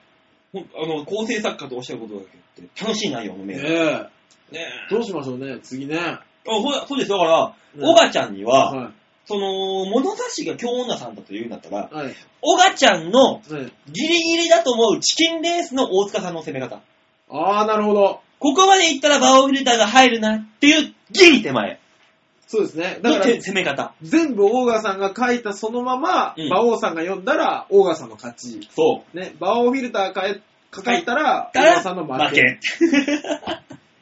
ほんあの、構成作家とおっしゃることだけって、楽しい内容のメール。ねねえ。えどうしましょうね、次ね。あそうそうです。だから、ねオガちゃんには、はその、物差しが京女さんだと言うんだったら、い。はい。オガちゃんのはい。ギリギリだと思うチキンレースの大塚さんの攻め方。あー、なるほど。ここまでいったらバオフィルターが入るなっていうギリ手前そうですね。だのから、攻め方。全部オーガさんが書いたそのまま、うん馬王さんが読んだら、オーガさんの勝ち。そう。ね、馬王フィルターかえかかったら、オーガさんの負負け。け。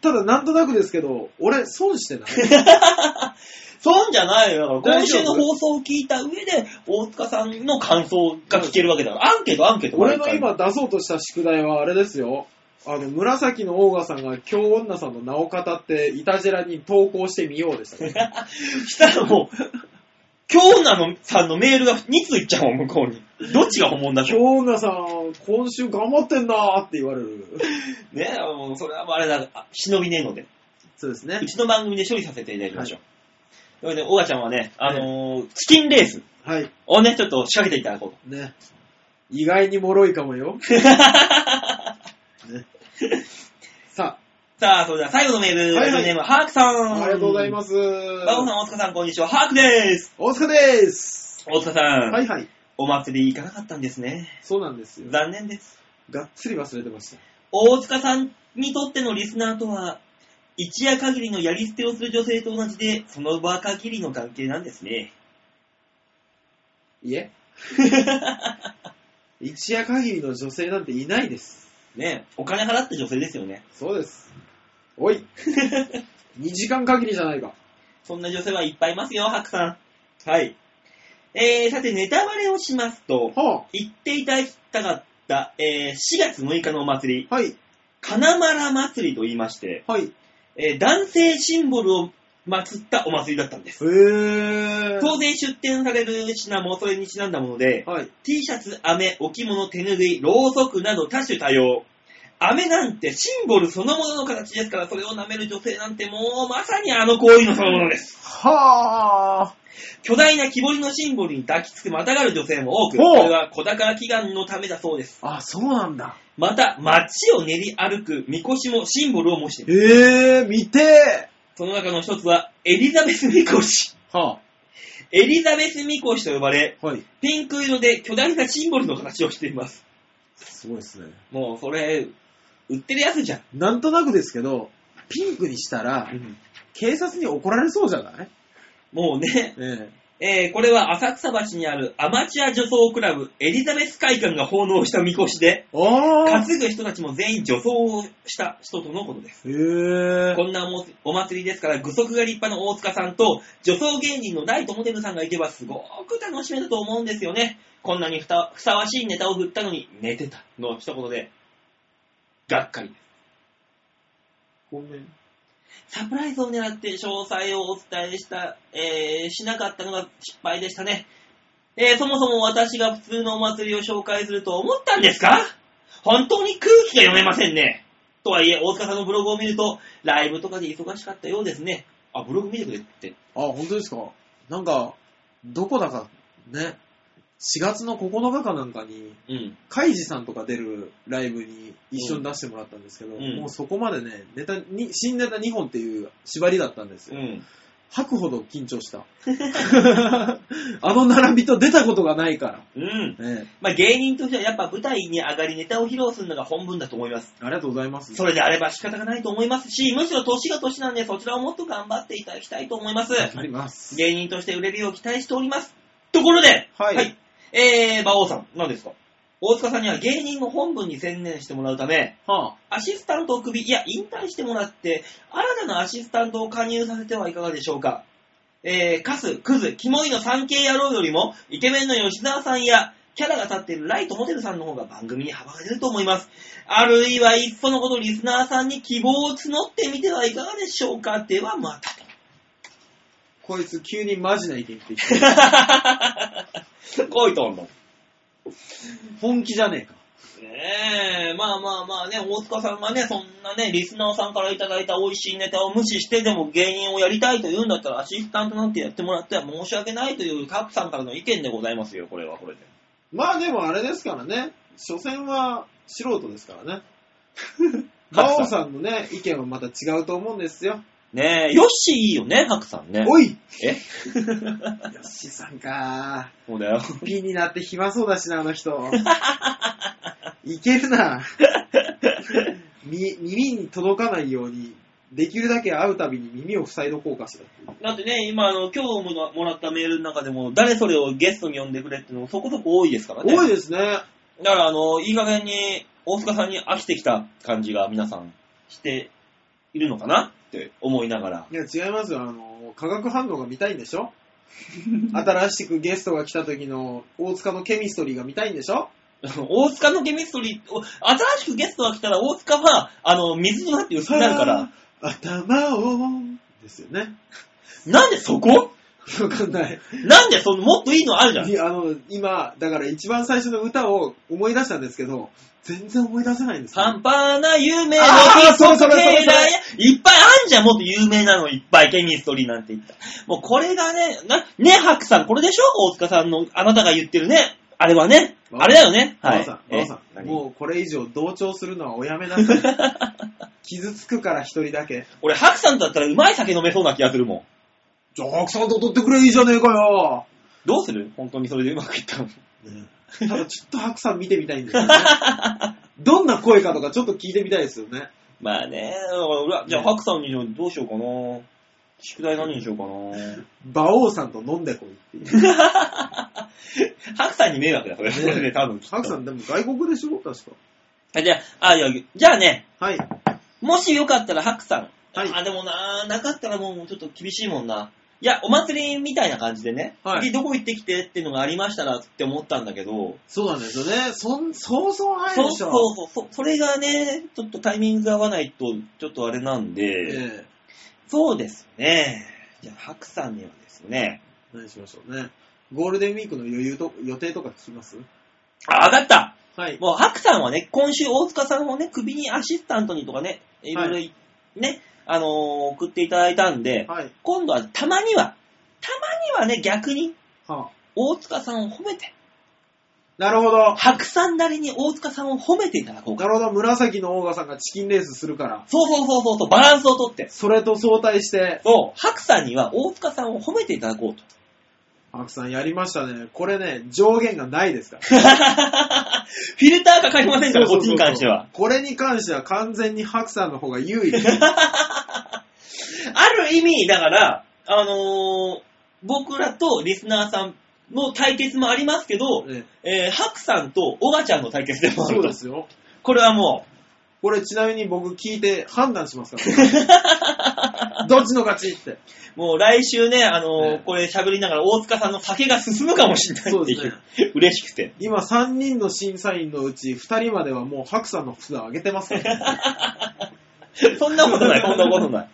ただ、なんとなくですけど、俺、損してない。そうじゃないよ。だから今週の放送を聞いた上で、大塚さんの感想が聞けるわけだから。アンケート、アンケート。俺の今出そうとした宿題はあれですよ。あの、紫のオーガさんが京女さんの名を語って、イタジェラに投稿してみようでしたね。したらもう、京奈のさんのメールが2通いっちゃうもん、向こうに。どっちが本物だと。京女さん、今週頑張ってんなーって言われる。ねもうそれはもうあれだ、あ忍びねえので、そうですねう。ちの番組で処理させていただきましょう。ということで、オガちゃんはね、あのーチキンレースはい。をね、ちょっと仕掛けていただこうね。意外に脆いかもよ。ささあ、それでは最後のメール、はいはいラジオネーム、ハークさあ、ん。ありがとうございます。バオさん、大塚さん、こんにちは。ハークです。大塚です。大塚さん、はいはい。お祭り行かなかったんですね。そうなんですよ。残念です。がっつり忘れてました。大塚さんにとってのリスナーとは、一夜限りのやり捨てをする女性と同じで、その場限りの関係なんですね。いえ。一夜限りの女性なんていないです。ねお金払った女性ですよね。そうです。おい。2時間限りじゃないか。そんな女性はいっぱいいますよ、ハクさん。はい。えー、さて、ネタバレをしますと、は言っていただきたかった、えー、4月6日のお祭り、あ、はい。金丸祭りと言いまして、はい。えー男性シンボルを祀ったお祭りだったんです。へー。当然出店される品もそれにちなんだもので、はい。T シャツ、飴、置物、手拭い、ろうそくなど多種多様。飴なんてシンボルそのものの形ですから、それを舐める女性なんてもうまさにあの行為のそのものです。は巨大な木彫りのシンボルに抱きつくまたがる女性も多く、これは小宝祈願のためだそうです。あ。あ、そうなんだ。また、街を練り歩くみこしもシンボルを模している。えー、見てその中の一つは、エリザベスみこし。ー。はエリザベスみこしと呼ばれ、あ。はい。ピンク色で巨大なシンボルの形をしています。すごいですね。もう、それ、売ってるやつじゃん。なんとなくですけど、ピンクにしたら、警察に怒られそうじゃない？もうね、ええーこれは浅草橋にあるアマチュア女装クラブ、エリザベス会館が奉納したみこしで、担ぐ人たちも全員女装をした人とのことです。へー。こんなおお祭りですから、具足が立派な大塚さんと、女装芸人のライトモデルさんがいればすごく楽しめたと思うんですよね。こんなにふたふさわしいネタを振ったのに寝てたの一言で、がっかりです。ごめん。サプライズを狙って詳細をお伝えした、えーしなかったのが失敗でしたね。えーそもそも私が普通のお祭りを紹介すると思ったんですか？本当に空気が読めませんね。とはいえ、大塚さんのブログを見ると、ライブとかで忙しかったようですね。あ、ブログ見てくれって。あ、本当ですか？なんか、どこだか、ね、4月の9日かなんかに、うん。カイジさんとか出るライブに一緒に出してもらったんですけど、うんもうそこまでね、ネタに、新ネタ2本っていう縛りだったんですよ。うん。吐くほど緊張した。あの並びと出たことがないから。うん。ねまあ芸人としてはやっぱ舞台に上がりネタを披露するのが本分だと思います。ありがとうございます。それであれば仕方がないと思いますし、むしろ年が年なんでそちらをもっと頑張っていただきたいと思います。あります。芸人として売れるよう期待しております。ところで、はいえー、馬王さん、何ですか？大塚さんには芸人の本文に専念してもらうため、はアシスタントを首、いや、引退してもらって、新たなアシスタントを加入させてはいかがでしょうか？えー、カス、クズ、キモいの 3K 野郎よりも、イケメンの吉沢さんや、キャラが立っているライトモデルさんの方が番組に幅が出ると思います。あるいは、いっそのことリスナーさんに希望を募ってみてはいかがでしょうか？ではまたと。こいつ急にマジな意見言ってきた。こいとんの。本気じゃねえか。ねえ、まあまあまあね、大塚さんがね、そんなね、リスナーさんからいただいた美味しいネタを無視してでも芸人をやりたいと言うんだったら、アシスタントなんてやってもらっては申し訳ないというカップさんからの意見でございますよ、これはこれで。まあでもあれですからね。所詮は素人ですからね。カズさん馬王さんのね、意見はまた違うと思うんですよ。ねえ、ヨッシーいいよね、ハクさんね。おいえ？よっしーさんかそうだよ。ピンになって暇そうだしな、あの人。いけるな。み耳に届かないように、できるだけ会うたびに耳を塞いどこうかしら。だってね、今あの、今日ももらったメールの中でも、誰それをゲストに呼んでくれってのもそこそこ多いですからね。多いですね。だからあの、いい加減に、大塚さんに飽きてきた感じが皆さんしているのかなって思いながら。いや、違いますよ。あの、化学反応が見たいんでしょ？新しくゲストが来た時の大塚のケミストリーが見たいんでしょ？大塚のケミストリー、お新しくゲストが来たら大塚は、あの、水となって薄くなるから、頭を、ですよね。なんでそこ？わかんない。なんでその、もっといいのあるじゃん。いやあの、今、だから一番最初の歌を思い出したんですけど、全然思い出せないんですよ。半端な夢のそうそだよいっぱいじゃん、もっと有名なのいっぱい、ケミストリーなんて言った。もうこれがね、な、ね、ハクさん、これでしょ？大塚さんの、あなたが言ってるね。あれはね。あれだよね。はい。さん、さえん、もうこれ以上同調するのはおやめなさい。傷つくから一人だけ。俺、ハクさんだったらうまい酒飲めそうな気がするもん。じゃあ、白さんと踊ってくれいいじゃねえかよ。どうする？本当にそれでうまくいったの？ただちょっと白さん見てみたいんですよね。どんな声かとかちょっと聞いてみたいですよね。まあね、だからじゃあ、ハクさんにどうしようかな。宿題何にしようかな。馬王さんと飲んでこいっていう。ハクさんに迷惑だ、それ。それで多分きっと。白さんでも外国でしょ確か。あじゃあ、あ、いや、じゃあね、はい。もしよかったらハクさん。はいあ、でもな、なかったらもうちょっと厳しいもんな。いや、お祭りみたいな感じでね、はい次どこ行ってきてっていうのがありましたらって思ったんだけど、そうなんですよね。そん、そうそうないそうそうでしょ。そうそ、それがね、ちょっとタイミングが合わないと、ちょっとあれなんで、ええそうですね。じゃあ、ハクさんにはですね、何しましょうね。ゴールデンウィークの余裕と、予定とか聞きます？あ、わかったはい。もう、ハクさんはね、今週大塚さんをね、首にアシスタントにとかね、いろいろい、ね、あのー送っていただいたんで、はい。今度はたまには、たまにはね、逆に、はあ、大塚さんを褒めて、なるほど。白さんなりに大塚さんを褒めていただこうか。なるほど。紫のオーガさんがチキンレースするから。そうそうそうそうそう、バランスをとって。それと相対して、そう、白さんには大塚さんを褒めていただこうと。ハクさんやりましたね。これね、上限がないですから。フィルターかかりませんから、こっちに関しては。これに関しては完全にハクさんの方が優位です。ある意味、だから、あのー僕らとリスナーさんの対決もありますけど、ねえー、ハクさんとオガちゃんの対決でもあるとそうで。すよ。これはもこれちなみに僕聞いて判断しますか？ら、どっちの勝ちって。う、もう来週ね、あのーねこれ喋りながら大塚さんの酒が進むかもしれないっていう、そう嬉しくて。今3人の審査員のうち2人まではもうハクさんの札を上げてますから。そんなことない、そんなことない。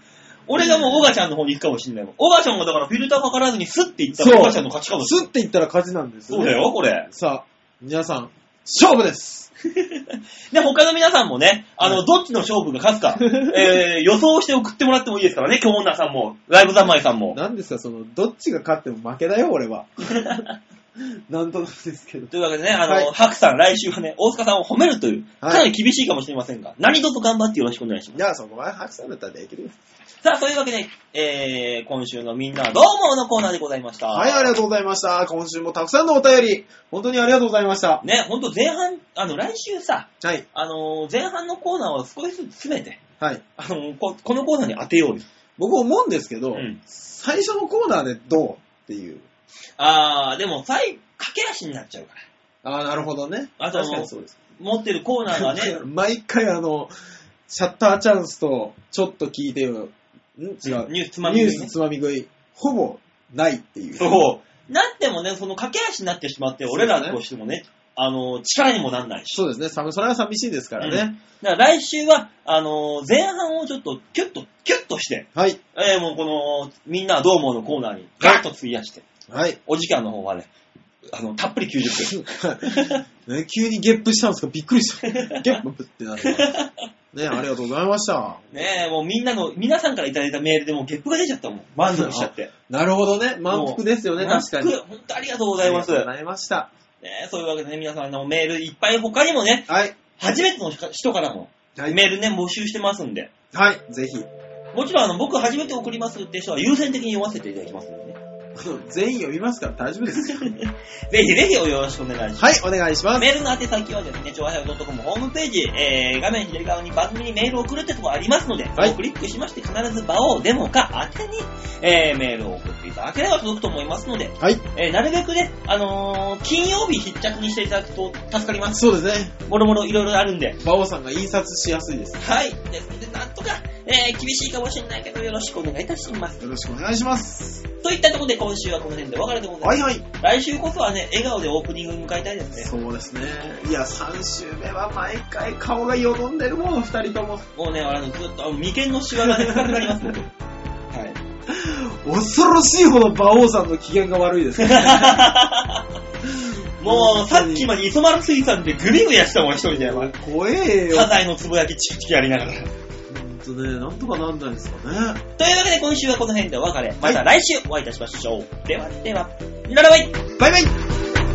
俺がもうオガちゃんの方に行くかもしれないもん。オガちゃんがだからフィルターかからずにスッて行ったらオガちゃんの勝ちかもしれない。スッて言ったら勝ちなんですよ、ね。そうだよ、これ。さあ、皆さん、勝負です で、他の皆さんもね、あの、はいどっちの勝負が勝つか、えー、予想して送ってもらってもいいですからね、京女さんも、ライブ三昧さんも。何ですか、その、どっちが勝っても負けだよ、俺は。なんとなくですけど。というわけでね、あの、はいハクさん来週はね、大塚さんを褒めるという、はいかなり厳しいかもしれませんが、何卒頑張ってよろしくお願いします。じゃあ、そこはハクさんだったらできるよ。さあ、そういうわけで、えー、今週のみんなどうものコーナーでございました。はい、ありがとうございました。今週もたくさんのお便り、本当にありがとうございました。ね、ほんと前半、あの、来週さ、はい、あのー前半のコーナーを少しずつ詰めて、はい。あのーこ、このコーナーに当てようよ。僕思うんですけど、うん最初のコーナーでどうっていう。あー、でも、最、駆け足になっちゃうから。ああ、なるほどね。あと確かにそうです。持ってるコーナーがね、毎回あの、シャッターチャンスと、ちょっと聞いてよ。ん？違う。ニュースつまみ食いねニュースつまみ食い。ほぼないっていう。そう。なってもね、その駆け足になってしまって、俺らとしてもね、あの、力にもなんないし。そうですね。さそれは寂しいですからね。だから来週は、あの、前半をちょっとキュッと、キュッとして、はい。えーもうこの、みんなはどう思うのコーナーにガッと費やして、はい。お時間の方はね、あの、たっぷり90分。ね、急にゲップしたんですか？びっくりした。ゲップってなってます。ね、ありがとうございました。ねえ、もうみんなの、皆さんからいただいたメールでもうゲップが出ちゃったもん。満足しちゃって。なるほどね。満腹ですよね、満確かに。腹本当ありがとうございます。ありがとうございました。ねえそういうわけでね、皆さんのメールいっぱい他にもね、はい。初めての人からもはい。メールね、募集してますんで。はい。ぜひ。もちろん、あの、僕初めて送りますって人は優先的に読ませていただきますので 全員読みますから大丈夫ですよ。ぜひぜひよろしくお願いします。はい、お願いします。メールの宛先はですね、超はよ .com ホームページ、えー、画面左側に番組にメールを送るってとこありますので、はいクリックしまして必ず場をデモか宛てに、えー、メールを送っていただければ届くと思いますので、はい。えー、なるべくね、あのー、金曜日必着にしていただくと助かります。そうですね。もろもろいろいろあるんで。馬王さんが印刷しやすいです。はい。ですので、なんとか、えー、厳しいかもしれないけど、よろしくお願いいたします。よろしくお願いします。といったところで今週はこの辺でお別れでございます。はいはい。来週こそはね、笑顔でオープニング迎えたいですね。そうですね。いや、3週目は毎回顔がよどんでるもん、2人とも。もうね、あの、ずっと、眉間のシワがね、深くなりますので。はい。恐ろしいほど馬王さんの機嫌が悪いですね。もう、さっきまで磯丸水産でグビグビやってたもん、一人で。怖えよ。サザエのつぶやきチキチキやりながら。とね、なんとかなんないですかね。というわけで今週はこの辺でお別れ。また来週お会いいたしましょう。ではでは、ララバイバイバイ